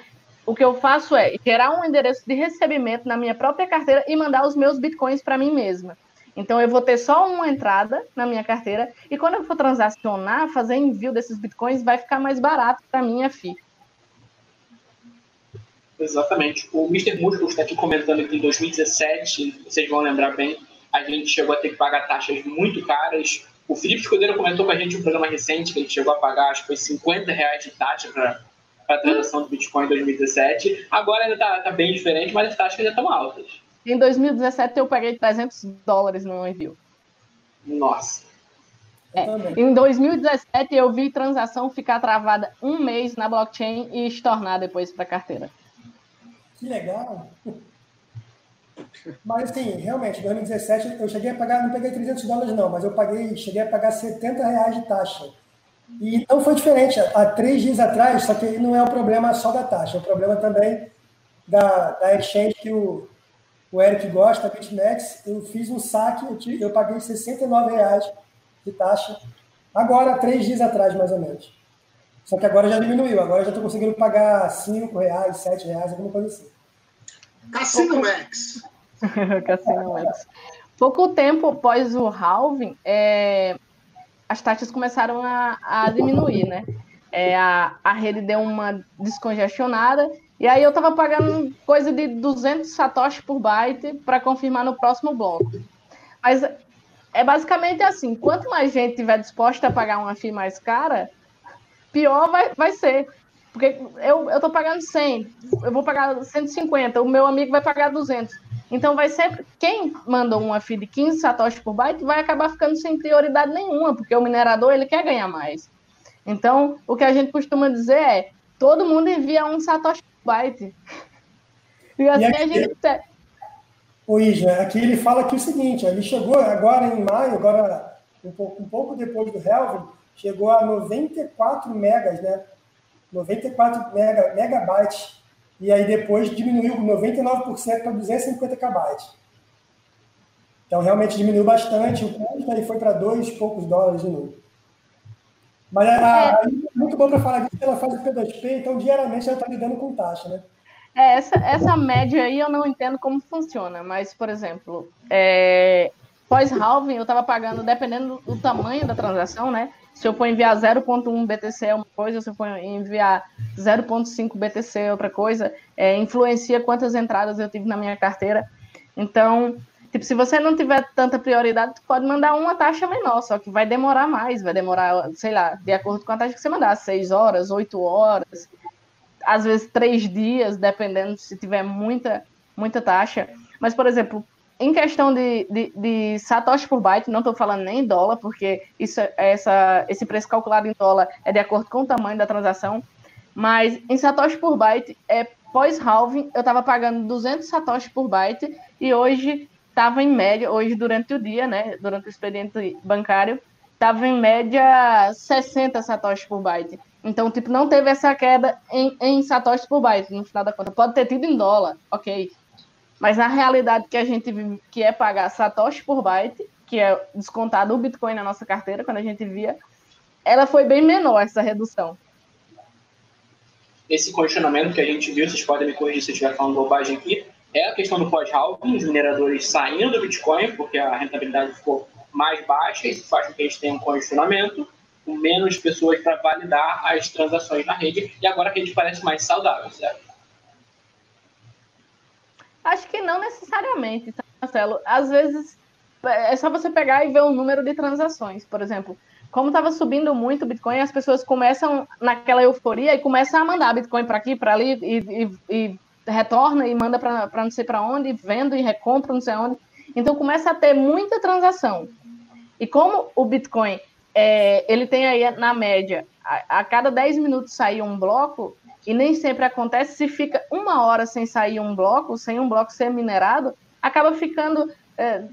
o que eu faço é gerar um endereço de recebimento na minha própria carteira e mandar os meus bitcoins para mim mesma. Então, eu vou ter só uma entrada na minha carteira e quando eu for transacionar, fazer envio desses bitcoins, vai ficar mais barato para minha FII.
Exatamente. O Mr. Muscle está aqui comentando que em 2017, vocês vão lembrar bem, a gente chegou a ter que pagar taxas muito caras o Felipe Escudeiro comentou com a gente um programa recente que ele chegou a pagar, acho que foi 50 reais de taxa para a transação do Bitcoin em 2017. Agora ainda está tá bem diferente, mas as taxas já estão altas.
Em 2017 eu paguei 300 dólares no envio.
Nossa.
É. Em 2017 eu vi transação ficar travada um mês na blockchain e estornar depois para a carteira.
Que legal. Mas, assim, realmente, em 2017 eu cheguei a pagar, não peguei 300 dólares não, mas eu paguei, cheguei a pagar 70 reais de taxa. E não foi diferente. Há três dias atrás, só que não é o problema só da taxa, é o problema também da, da exchange que o, o Eric gosta, a BitMEX. Eu fiz um saque, eu, eu paguei 69 reais de taxa, agora, três dias atrás, mais ou menos. Só que agora já diminuiu, agora já estou conseguindo pagar 5 reais, 7 reais, alguma coisa assim.
Cassino Max. <laughs>
Cassino Max. Pouco tempo após o halving, é, as taxas começaram a, a diminuir, né? É, a, a rede deu uma descongestionada e aí eu estava pagando coisa de 200 satoshi por byte para confirmar no próximo bloco. Mas é basicamente assim, quanto mais gente tiver disposta a pagar uma FII mais cara, pior vai, vai ser. Porque eu, eu tô pagando 100, eu vou pagar 150, o meu amigo vai pagar 200. Então vai sempre, quem mandou uma FII de 15 satoshis por byte vai acabar ficando sem prioridade nenhuma, porque o minerador ele quer ganhar mais. Então, o que a gente costuma dizer é, todo mundo envia um satoshi por byte.
E assim e aqui, a gente... O Isla, aqui ele fala aqui o seguinte, ele chegou agora em maio, agora um pouco, um pouco depois do Helvin, chegou a 94 megas, né? 94 mega, megabytes, e aí depois diminuiu 99% para 250 KB. Então realmente diminuiu bastante o custo, aí foi para dois poucos dólares de novo. Mas a, é muito bom para falar disso, ela faz o P2P, então diariamente ela está lidando com taxa, né?
É, essa, essa média aí eu não entendo como funciona, mas, por exemplo, é, pós-halving eu estava pagando, dependendo do tamanho da transação, né? Se eu for enviar 0.1 BTC é uma coisa, se eu for enviar 0.5 BTC é outra coisa, é, influencia quantas entradas eu tive na minha carteira. Então, tipo, se você não tiver tanta prioridade, tu pode mandar uma taxa menor, só que vai demorar mais, vai demorar, sei lá, de acordo com a taxa que você mandar, 6 horas, 8 horas às vezes três dias, dependendo se tiver muita, muita taxa. Mas, por exemplo, em questão de, de, de satoshi por byte, não estou falando nem em dólar, porque isso, essa, esse preço calculado em dólar é de acordo com o tamanho da transação. Mas em satoshi por byte, é, pós-halving, eu estava pagando 200 satoshi por byte e hoje estava em média, hoje durante o dia, né, durante o expediente bancário, estava em média 60 satoshi por byte. Então, tipo, não teve essa queda em, em satoshi por byte, no final da conta. Pode ter tido em dólar, ok. Mas na realidade que a gente vive, que é pagar satoshi por byte, que é descontado o Bitcoin na nossa carteira, quando a gente via, ela foi bem menor, essa redução.
Esse questionamento que a gente viu, vocês podem me corrigir se eu estiver falando bobagem aqui, é a questão do pós-halving, os mineradores saindo do Bitcoin, porque a rentabilidade ficou mais baixa, isso faz com que eles tenham um congestionamento, com menos pessoas para validar as transações na rede, e agora a rede parece mais saudável, certo?
Acho que não necessariamente, tá, Marcelo. Às vezes é só você pegar e ver o número de transações. Por exemplo, como estava subindo muito o Bitcoin, as pessoas começam naquela euforia e começam a mandar Bitcoin para aqui, para ali, e, e, e, retorna e manda para não sei para onde, vendo e recompra não sei onde. Então começa a ter muita transação. E como o Bitcoin é, ele tem aí, na média, a, a, cada 10 minutos sair um bloco, e nem sempre acontece, se fica uma hora sem sair um bloco, sem um bloco ser minerado, acaba ficando é,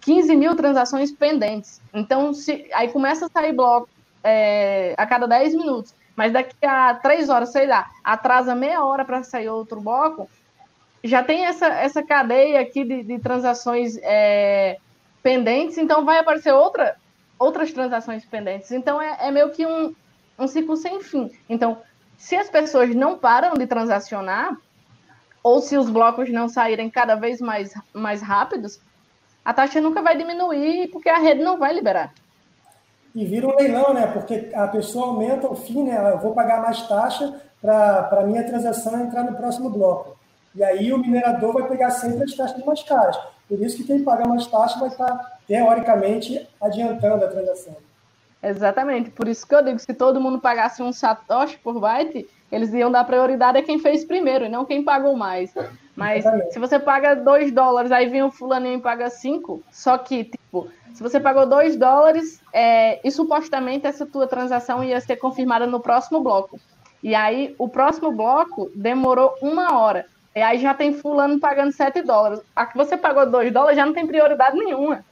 15 mil transações pendentes. Então, se, aí começa a sair bloco é, a cada 10 minutos, mas daqui a 3 horas, sei lá, atrasa meia hora para sair outro bloco, já tem essa, essa cadeia aqui de, de transações é, pendentes, então vai aparecer outra, outras transações pendentes. Então é, é meio que um, um ciclo sem fim. Então, se as pessoas não param de transacionar, ou se os blocos não saírem cada vez mais, mais rápidos, a taxa nunca vai diminuir porque a rede não vai liberar.
E vira um leilão, né? Porque a pessoa aumenta o fim, né? Eu vou pagar mais taxa para a minha transação entrar no próximo bloco. E aí o minerador vai pegar sempre as taxas mais caras. Por isso que quem paga mais taxa vai estar teoricamente, adiantando a transação.
Exatamente, por isso que eu digo, se todo mundo pagasse um satoshi por byte, eles iam dar prioridade a quem fez primeiro, e não quem pagou mais. Mas Exatamente. se você paga 2 dólares, aí vem o fulaninho e paga 5, só que, tipo, se você pagou 2 dólares, é, e supostamente essa tua transação ia ser confirmada no próximo bloco. E aí, o próximo bloco demorou uma hora. E aí já tem fulano pagando 7 dólares. A que você pagou 2 dólares já não tem prioridade nenhuma.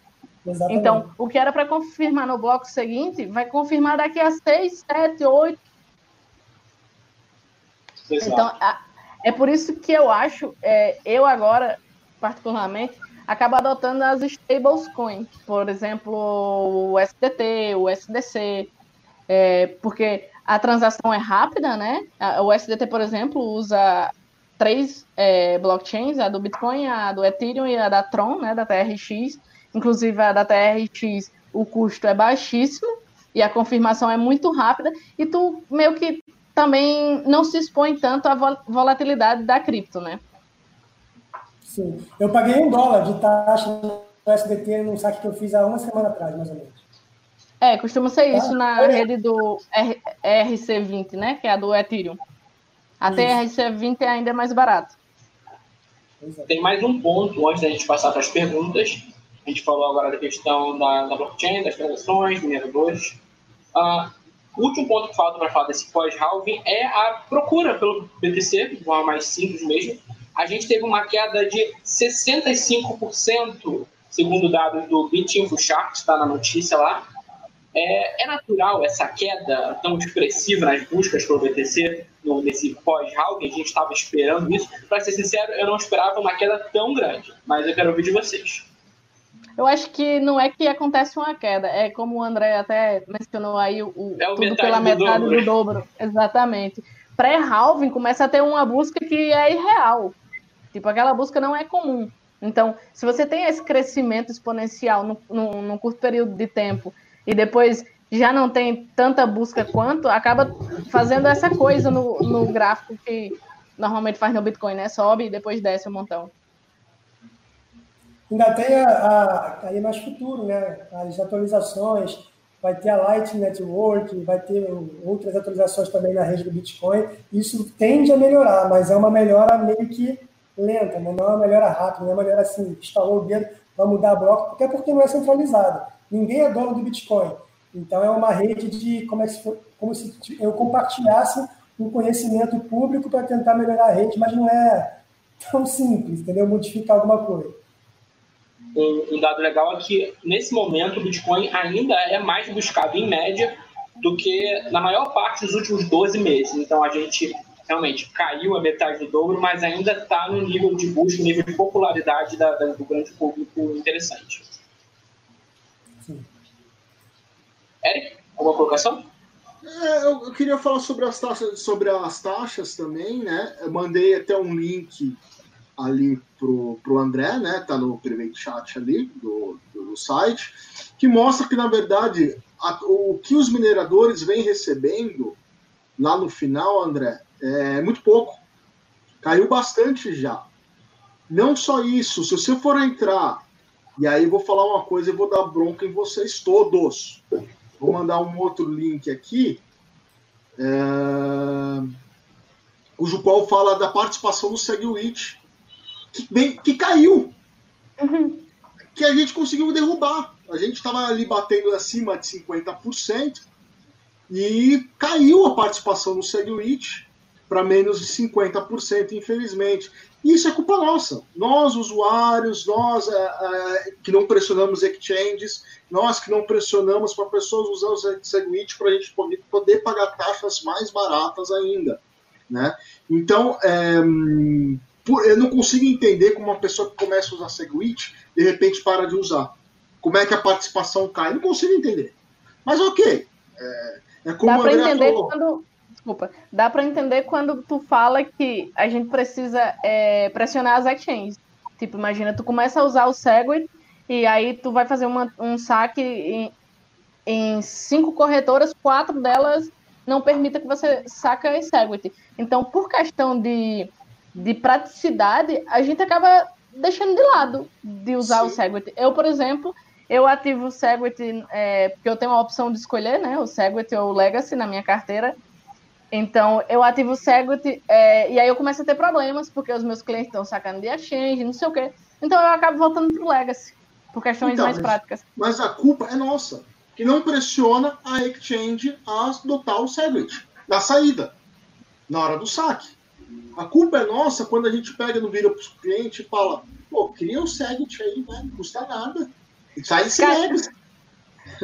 Exatamente. Então, o que era para confirmar no bloco seguinte, vai confirmar daqui a 6, 7, 8. Então, é por isso que eu acho, é, eu agora, particularmente, acabo adotando as stablecoins, por exemplo, o SDT, o SDC, é, porque a transação é rápida, né? O SDT, por exemplo, usa três é, blockchains, a do Bitcoin, a do Ethereum e a da Tron, né, da TRX, Inclusive, a da TRX, o custo é baixíssimo e a confirmação é muito rápida. E tu meio que também não se expõe tanto à volatilidade da cripto, né?
Sim. Eu paguei um dólar de taxa no SDT num saque que eu fiz há uma semana atrás, mais ou menos.
É, costuma ser tá? isso na rede do RC20, né? Que é a do Ethereum. A TRC20 é ainda mais barato.
É. Tem mais um ponto antes da gente passar para as perguntas, a gente falou agora da questão da, da blockchain, das transações, mineradores. Uh, o último ponto que falta para falar desse pós-halving é a procura pelo BTC, de forma mais simples mesmo. A gente teve uma queda de 65%, segundo dados do BitInfoChart, está na notícia lá. É, é, natural essa queda tão expressiva nas buscas pelo BTC no, nesse pós-halving? A gente estava esperando isso. Para ser sincero, eu não esperava uma queda tão grande, mas eu quero ouvir de vocês.
Eu acho que não é que acontece uma queda, é como o André até mencionou aí, o,
É o
tudo
metade
pela
do
metade
dobro.
do dobro. Exatamente. Pré-halving começa a ter uma busca que é irreal. Tipo, aquela busca não é comum. Então, se você tem esse crescimento exponencial no, no, num curto período de tempo e depois já não tem tanta busca quanto, acaba fazendo essa coisa no, no gráfico que normalmente faz no Bitcoin, né? Sobe e depois desce um montão.
Ainda tem a, a, aí mais futuro, né? As atualizações, vai ter a Lightning Network, vai ter outras atualizações também na rede do Bitcoin. Isso tende a melhorar, mas é uma melhora meio que lenta, né? não é uma melhora rápida, não é uma melhora assim, instalou o dedo, vai mudar bloco, até porque não é centralizado. Ninguém é dono do Bitcoin. Então é uma rede de como, é se, como se eu compartilhasse um conhecimento público para tentar melhorar a rede, mas não é tão simples, entendeu? Modificar alguma coisa.
Um, um dado legal é que, nesse momento, o Bitcoin ainda é mais buscado, em média, do que na maior parte dos últimos 12 meses. Então, a gente realmente caiu a metade do dobro, mas ainda está no nível de busca, no nível de popularidade da- da- do grande público interessante.
Sim.
Eric, alguma colocação?
É, eu, eu queria falar sobre as taxas, sobre as taxas também, né? Eu mandei até um link ali pro, pro André, né? Tá no private chat ali do, do, site, que mostra que, na verdade, a- o que os mineradores vêm recebendo lá no final, André, é muito pouco. Caiu bastante já. Não só isso, se você for entrar, e aí vou falar uma coisa e vou dar bronca em vocês todos. Vou mandar um outro link aqui, é, cujo qual fala da participação do SegWit, que, bem- que caiu, que a gente conseguiu derrubar. A gente estava ali batendo acima de 50% e caiu a participação do SegWit para menos de 50%, infelizmente. E isso é culpa nossa. Nós, usuários, nós é, é, que não pressionamos exchanges, nós que não pressionamos para pessoas usar o Segwit para a gente poder, poder pagar taxas mais baratas ainda. Né? Então, é, hum, por- eu não consigo entender como uma pessoa que começa a usar Segwit, de repente para de usar. Como é que a participação cai? Não consigo entender. Mas ok. É, é como
Dá para entender
falou.
quando. Desculpa. Dá para entender quando tu fala que a gente precisa é, pressionar as exchanges. Tipo, imagina, tu começa a usar o Segwit e aí tu vai fazer uma- um saque em, em cinco corretoras, quatro delas não permitem que você saca a Segwit. Então, por questão de, de praticidade, a gente acaba deixando de lado de usar o
Sim.
Segwit. Eu, por exemplo, eu ativo o Segwit, é, porque eu tenho a opção de escolher, né? O Segwit ou o Legacy na minha carteira. Então, eu ativo o Segwit é, e aí eu começo a ter problemas, porque os meus clientes estão sacando de exchange, não sei o quê. Então, eu acabo voltando pro Legacy, por questões
Então,
mais
mas-
práticas.
Mas a culpa é nossa, que não pressiona a exchange a adotar o Segwit na saída, na hora do saque. A culpa é nossa quando a gente pega no vira para o cliente e fala: pô, cria o Segwit aí, né? não custa nada. E sai esse Legacy.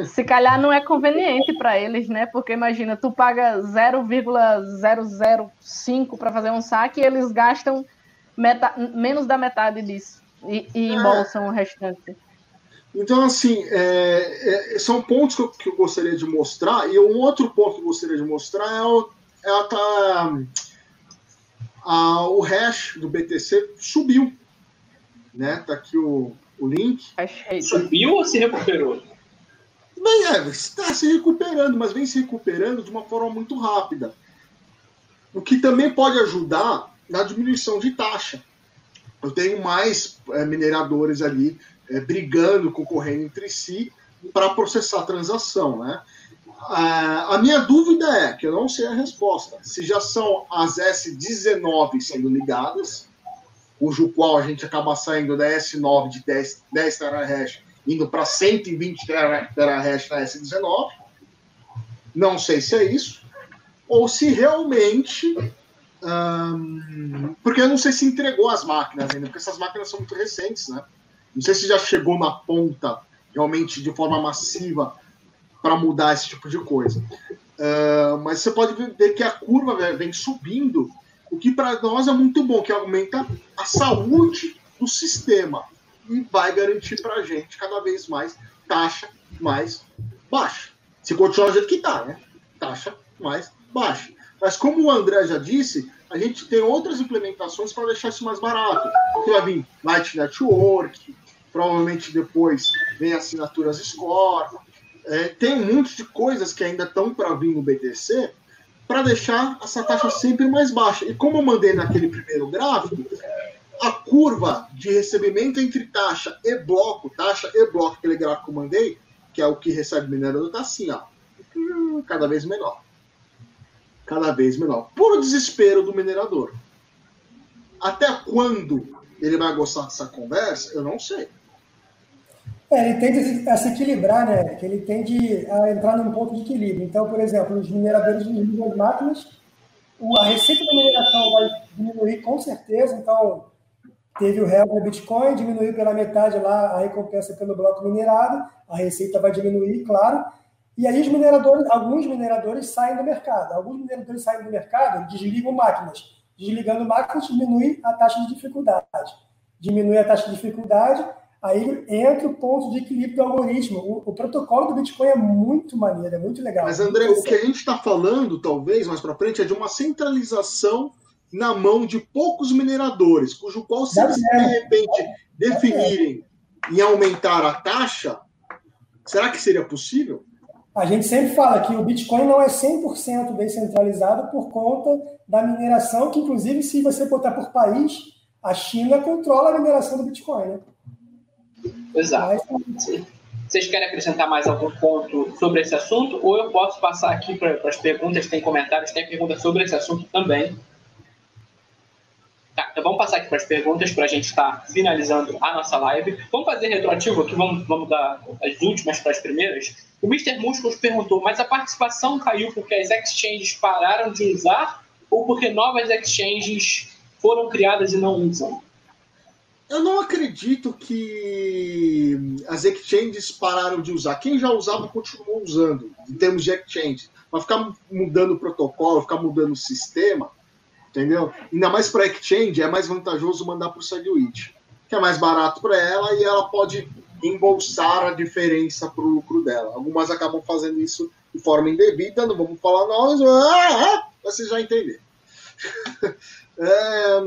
Se calhar não é conveniente para eles, né? Porque imagina, tu paga 0,005 para fazer um saque e eles gastam meta- menos da metade disso e, e
É.
embolsam o restante.
Então, assim, é, é, são pontos que eu, que eu gostaria de mostrar. E um outro ponto que eu gostaria de mostrar é, o, é a, tá, a- o hash do BTC subiu. Né? Tá aqui o, o link.
Subiu ou se recuperou?
Bem, é, está se recuperando, mas vem se recuperando de uma forma muito rápida. O que também pode ajudar na diminuição de taxa. Eu tenho mais é, mineradores ali é, brigando, concorrendo entre si para processar a transação. Né? Ah, a minha dúvida é, que eu não sei a resposta, se já são as S19 sendo ligadas, cujo qual a gente acaba saindo da S9 de 10, 10 terahash indo para 120 tera- terahash na S19. Não sei se é isso. Ou se realmente. hum, porque eu não sei se entregou as máquinas ainda, porque essas máquinas são muito recentes, né? Não sei se já chegou na ponta realmente de forma massiva para mudar esse tipo de coisa. Ah, mas você pode ver que a curva vem- vem subindo, o que para nós é muito bom, que aumenta a saúde do sistema. e vai garantir para a gente cada vez mais taxa mais baixa. Se continuar do jeito que está, né? Taxa mais baixa. Mas como o André já disse, a gente tem outras implementações para deixar isso mais barato. Então, vai vir Light Network, provavelmente depois vem assinaturas Score. É, tem de coisas que ainda estão para vir no BTC para deixar essa taxa sempre mais baixa. E como eu mandei naquele primeiro gráfico, a curva de recebimento entre taxa e bloco, taxa e bloco, aquele gráfico que eu mandei, que é o que recebe minerador, está assim, ó, cada vez menor. Cada vez menor. Puro desespero do minerador. Até quando ele vai gostar dessa conversa, eu não sei.
É, ele tende a se equilibrar, né? Que ele tende a entrar num ponto de equilíbrio. Então, por exemplo, os mineradores de as máquinas, a receita da mineração vai diminuir com certeza. Então, teve o real do Bitcoin, diminuiu pela metade lá a recompensa pelo bloco minerado, a receita vai diminuir, claro. E aí os mineradores, alguns mineradores saem do mercado. Alguns mineradores saem do mercado, desligam máquinas. Desligando máquinas, diminui a taxa de dificuldade. Diminui a taxa de dificuldade, Aí entra o ponto de equilíbrio do algoritmo. O, o, protocolo do Bitcoin é muito maneiro, é muito legal.
Mas, André, o que a gente está falando, talvez, mais para frente, é de uma centralização na mão de poucos mineradores, cujo qual, se eles, de repente, definirem em aumentar a taxa, será que seria possível?
A gente sempre fala que o Bitcoin não é 100% descentralizado por conta da mineração, que, inclusive, se você botar por país, a China controla a mineração do Bitcoin, né?
Exato. Vocês querem acrescentar mais algum ponto sobre esse assunto? Ou eu posso passar aqui para as perguntas? Tem comentários, tem pergunta sobre esse assunto também. Tá, então vamos passar aqui para as perguntas para a gente estar tá finalizando a nossa live. Vamos fazer retroativo aqui, vamos, vamos dar as últimas para as primeiras. O Mr. Músculos perguntou, mas a participação caiu porque as exchanges pararam de usar ou porque novas exchanges foram criadas e não usam?
Eu não acredito que as exchanges pararam de usar. Quem já usava continuou usando, em termos de exchange. Mas ficar mudando o protocolo, ficar mudando o sistema, entendeu? Ainda mais para exchange, é mais vantajoso mandar para o SegWit, que é mais barato para ela e ela pode embolsar a diferença para o lucro dela. Algumas acabam fazendo isso de forma indevida, não vamos falar nós, ah, ah, vocês já entenderam. <laughs> É,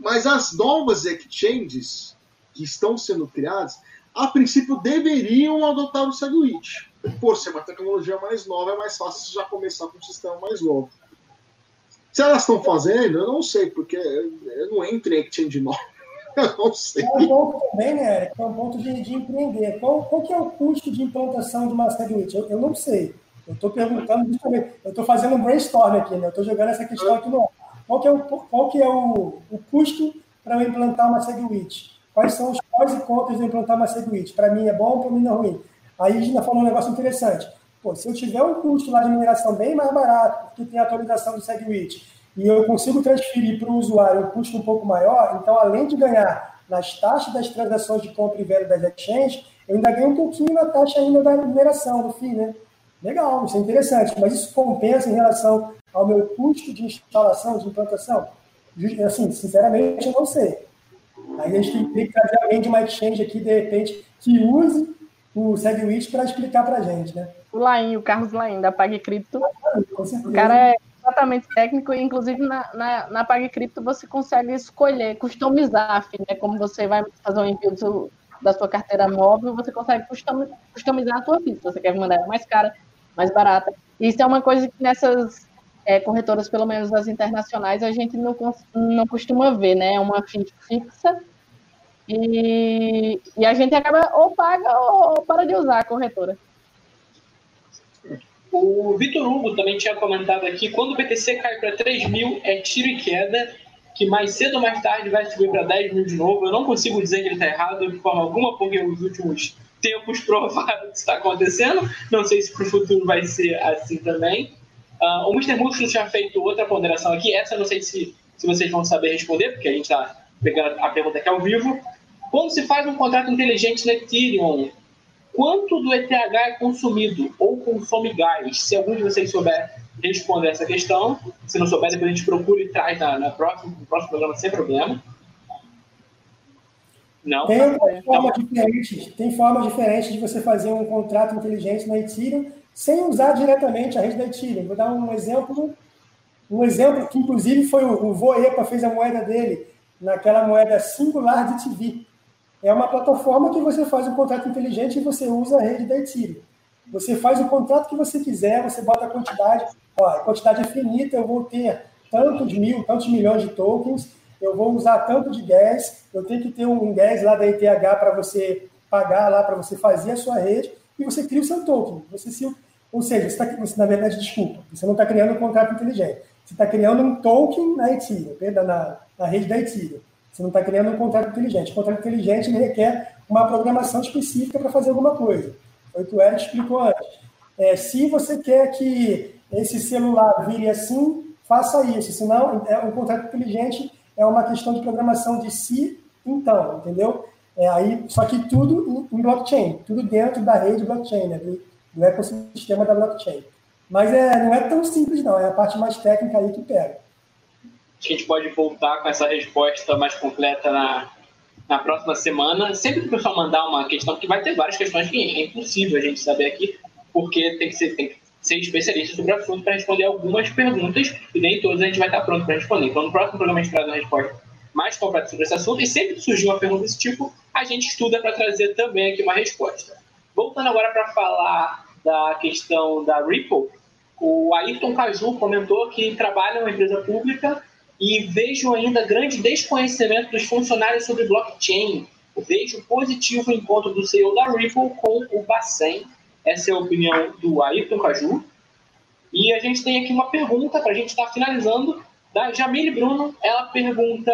mas as novas exchanges que estão sendo criadas, a princípio deveriam adotar o Segwit. Por ser uma tecnologia mais nova, é mais fácil já começar com um sistema mais novo. Se elas estão fazendo, eu não sei, porque eu não entro em exchange <laughs> nova. Eu não sei. É
um ponto também, né, Eric? É um ponto de, de empreender. Qual, qual que é o custo de implantação de uma Segwit? Eu, eu não sei. Eu estou perguntando justamente. Eu estou fazendo um brainstorm aqui, né? Eu estou jogando essa questão aqui no ar. Qual que é o, qual que é o, o custo para eu implantar uma SegWit? Quais são os pós e contras de implantar uma SegWit? Para mim é bom, para mim não é ruim. Aí a gente falou um negócio interessante. Pô, se eu tiver um custo lá de mineração bem mais barato, porque tem atualização do SegWit, e eu consigo transferir para o usuário um custo um pouco maior, então além de ganhar nas taxas das transações de compra e venda das exchanges, eu ainda ganho um pouquinho na taxa ainda da mineração, do FII, né? Legal, isso é interessante, mas isso compensa em relação ao meu custo de instalação, de implantação? Assim, sinceramente, eu não sei. Aí a gente tem que trazer alguém de uma exchange aqui, de repente, que use o SegWit para explicar para a gente, né?
O Lain, o Carlos Lain, da PagCrypto. O cara é exatamente técnico e, inclusive, na, na, na PagCrypto você consegue escolher, customizar, né? Como você vai fazer um envio do, da sua carteira móvel, você consegue customizar a sua FII. Se você quer mandar mais cara, mais barata. Isso é uma coisa que nessas é, corretoras, pelo menos as internacionais, a gente não, não costuma ver, né? É uma fixa e, e a gente acaba ou paga ou para de usar a corretora.
O Vitor Hugo também tinha comentado aqui, quando o BTC cai para 3 mil, é tiro e queda, que mais cedo ou mais tarde vai subir para 10 mil de novo. Eu não consigo dizer que ele está errado de forma alguma, porque os últimos tempos <laughs> provaram que está acontecendo. Não sei se para o futuro vai ser assim também. Uh, o Mr. Músculo tinha feito outra ponderação aqui, essa eu não sei se, se vocês vão saber responder, porque a gente está pegando a pergunta aqui ao vivo. Quando se faz um contrato inteligente no Ethereum, quanto do ETH é consumido ou consome gás? Se algum de vocês souber responder essa questão, se não souber, depois a gente procura e traz na, na próxima, no próximo programa sem problema. Não.
Tem forma diferente, tem forma diferente de você fazer um contrato inteligente na Ethereum sem usar diretamente a rede da Ethereum. Vou dar um exemplo, um exemplo que inclusive foi o, o Voepa fez a moeda dele naquela moeda singular de TV. É uma plataforma que você faz um contrato inteligente e você usa a rede da Ethereum. Você faz o contrato que você quiser, você bota a quantidade, ó, a quantidade é finita, eu vou ter tantos mil, tantos milhões de tokens, eu vou usar tanto de gas, eu tenho que ter um gas lá da ETH para você pagar lá, para você fazer a sua rede, e você cria o seu token. Você se, ou seja, você, tá, você na verdade, desculpa, você não está criando um contrato inteligente. Você está criando um token na Ethereum, na, na rede da Ethereum. Você não está criando um contrato inteligente. O contrato inteligente requer uma programação específica para fazer alguma coisa. Foi o que o explicou antes. É, se você quer que esse celular vire assim, faça isso. Senão, é, um contrato inteligente é uma questão de programação de si, então, entendeu? É, aí, só que tudo em, blockchain, tudo dentro da rede blockchain, né, do, do ecossistema da blockchain. Mas é, não é tão simples, não. É a parte mais técnica aí que pega.
A gente pode voltar com essa resposta mais completa na, na próxima semana. Sempre que o pessoal mandar uma questão, que vai ter várias questões que é impossível a gente saber aqui, porque tem que ser, tem que ser especialista sobre o assunto para responder algumas perguntas, e nem todas a gente vai estar pronto para responder. Então, no próximo programa a gente traz uma resposta mais completa sobre esse assunto, e sempre que surgir uma pergunta desse tipo, a gente estuda para trazer também aqui uma resposta. Voltando agora para falar da questão da Ripple, o Ayrton Caju comentou que trabalha em uma empresa pública e vejo ainda grande desconhecimento dos funcionários sobre blockchain. Vejo positivo o encontro do CEO da Ripple com o Bacen. Essa é a opinião do Ayrton Caju. E a gente tem aqui uma pergunta para a gente estar tá finalizando da Jamile Bruno. Ela pergunta: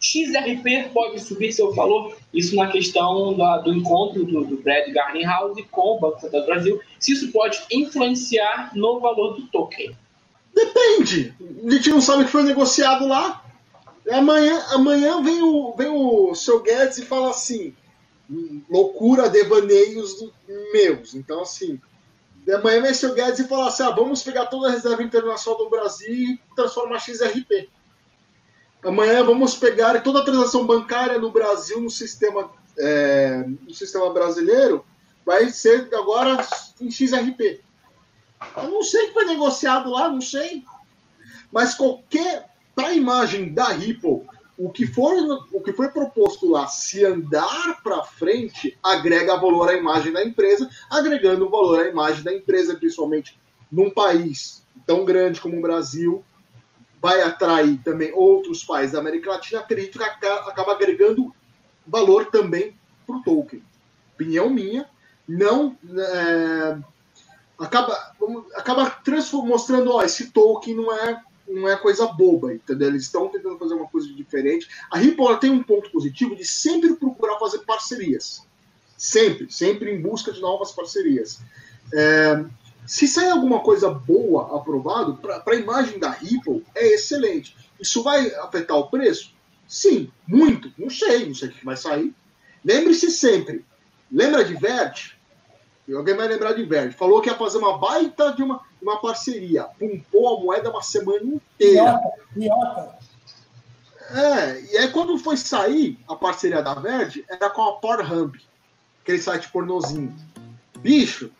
XRP pode subir seu valor? Isso na questão da, do encontro do, do Brad Garninghouse com o Banco Central do Brasil. Se isso pode influenciar no valor do token.
Depende. A gente não sabe o que foi negociado lá. Amanhã, amanhã vem, o, vem o seu Guedes e fala assim: loucura, devaneios meus. Então, assim, amanhã vem o Guedes e fala assim: ah, vamos pegar toda a reserva internacional do Brasil e transformar XRP. Amanhã vamos pegar toda a transação bancária no Brasil no sistema, é, no sistema brasileiro vai ser agora em XRP. Eu não sei o que foi negociado lá, não sei. Mas qualquer. Para a imagem da Ripple, o que, for, o que foi proposto lá, se andar para frente, agrega valor à imagem da empresa, agregando valor à imagem da empresa, principalmente num país tão grande como o Brasil, vai atrair também outros países da América Latina. Acredito que acaba agregando valor também para o token. Opinião minha, não é, acaba, acaba mostrando, ó, esse token não é, não é coisa boba, entendeu? Eles estão tentando fazer uma coisa diferente. A Ripple tem um ponto positivo de sempre procurar fazer parcerias. Sempre, sempre em busca de novas parcerias. É, se sair alguma coisa boa aprovado, para a imagem da Ripple, é excelente. Isso vai afetar o preço? Sim, muito. Não sei, não sei o que vai sair. Lembre-se sempre, lembra de Vert? Alguém vai lembrar de Verde. Falou que ia fazer uma baita de uma, uma parceria. Pumpou a moeda uma semana inteira. Iota, É, e aí quando foi sair a parceria da Verde, era com a Pornhub, aquele site pornozinho. Bicho,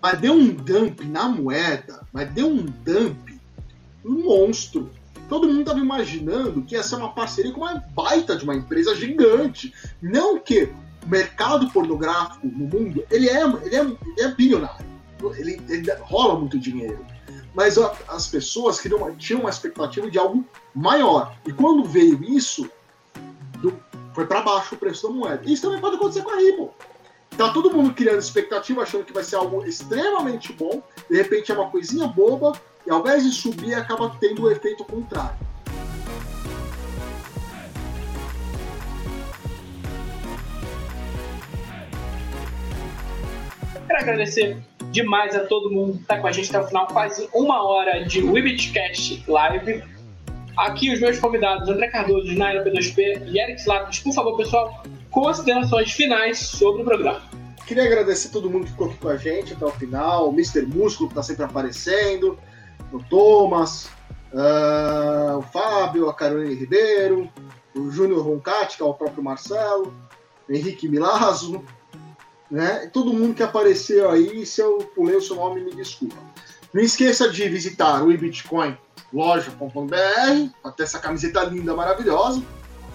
mas deu um dump na moeda, mas deu um dump, um monstro. Todo mundo estava imaginando que ia ser uma parceria com uma baita de uma empresa gigante. Não que mercado pornográfico no mundo, ele é, ele é, ele é bilionário. Ele, ele rola muito dinheiro. Mas a, as pessoas queriam, tinham uma expectativa de algo maior. E quando veio isso, do, foi para baixo o preço da moeda. Isso também pode acontecer com a Ripple. Tá todo mundo criando expectativa, achando que vai ser algo extremamente bom, de repente é uma coisinha boba, e ao invés de subir, acaba tendo o efeito contrário.
Quero agradecer demais a todo mundo que está com a gente até o final, quase uma hora de Webcast Live. Aqui os meus convidados, André Cardoso, Naira P2P e Eric Slatos. Por favor, pessoal, considerações finais sobre o programa.
Queria agradecer todo mundo que ficou aqui com a gente até o final, o Mr. Músculo, que está sempre aparecendo, o Thomas, uh, o Fábio, a Carolina Ribeiro, o Júnior Roncati, que é o próprio Marcelo, Henrique Milazzo, né? Todo mundo que apareceu aí, se eu pulei o seu nome, me desculpa. Não esqueça de visitar o eBitcoin loja.com.br, até essa camiseta linda, maravilhosa,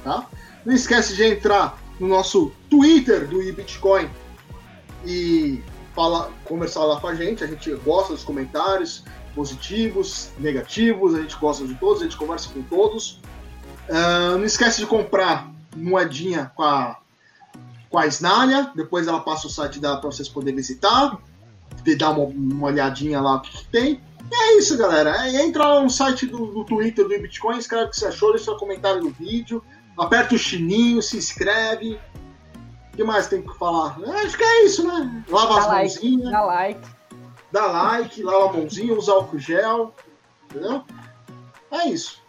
tá? Não esquece de entrar no nosso Twitter do eBitcoin e fala, conversar lá com a gente. A gente gosta dos comentários positivos, negativos, a gente gosta de todos, a gente conversa com todos. Uh, não esquece de comprar moedinha com a, com a Snalha, depois ela passa o site dela para vocês poderem visitar, de dar uma, uma olhadinha lá o que, que tem. E é isso, galera. É, entra lá no site do, do Twitter do Bitcoin, escreve o que você achou, deixa seu comentário no vídeo, aperta o chininho, se inscreve. O que mais tem que falar? É, acho que é isso, né? Lava dá as like, mãozinhas.
Dá like.
Dá like, lava a mãozinha, usa álcool gel. Entendeu? É isso.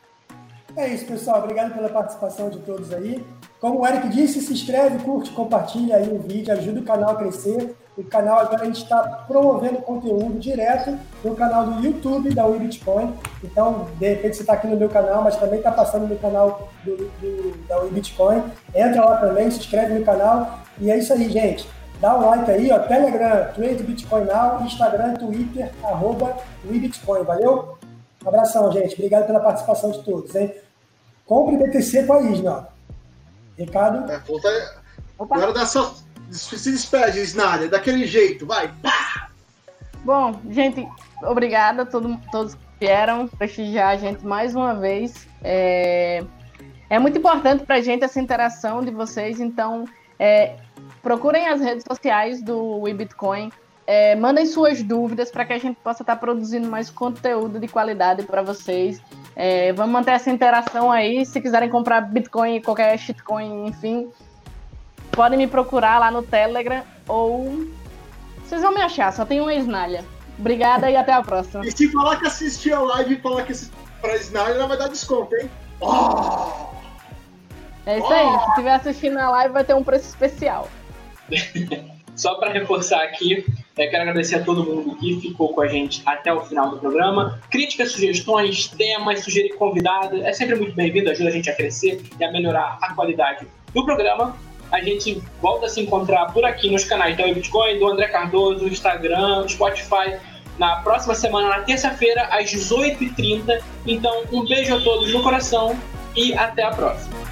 É isso, pessoal. Obrigado pela participação de todos aí. Como o Eric disse, se inscreve, curte, compartilha aí o vídeo, ajuda o canal a crescer. O canal agora a gente está promovendo conteúdo direto no canal do YouTube da WeBitcoin. Então, de repente você está aqui no meu canal, mas também está passando no canal do, do, da WeBitcoin. Entra lá também, se inscreve no canal. E é isso aí, gente. Dá um like aí, ó. Telegram, Trade Bitcoin Now, Instagram, Twitter, arroba WeBitcoin. Valeu? Abração, gente. Obrigado pela participação de todos, hein? Compre BTC com a Isna. Recado.
É, volta... Agora dá só se despede, Snyder, daquele jeito, vai. Pá!
Bom, gente, obrigada a todo, todos que vieram prestigiar a gente mais uma vez. É, é muito importante para a gente essa interação de vocês, então é, procurem as redes sociais do WeBitcoin, é, mandem suas dúvidas para que a gente possa estar tá produzindo mais conteúdo de qualidade para vocês. É, vamos manter essa interação aí. Se quiserem comprar Bitcoin, qualquer shitcoin, enfim, podem me procurar lá no Telegram ou vocês vão me achar, só tem uma esnalha. Obrigada e até a próxima.
E se falar que assistiu a live e falar que pra esnalha, ela vai dar desconto, hein? Oh!
É isso oh! aí, se estiver assistindo a live vai ter um preço especial. <laughs>
Só para reforçar aqui, é, quero agradecer a todo mundo que ficou com a gente até o final do programa. Críticas, sugestões, temas, sugerir convidado, é sempre muito bem-vindo, ajuda a gente a crescer e a melhorar a qualidade do programa a gente volta a se encontrar por aqui nos canais da Bitcoin, do André Cardoso, Instagram, Spotify, na próxima semana, na terça-feira, às 18h30. Então, um beijo a todos no coração e até a próxima.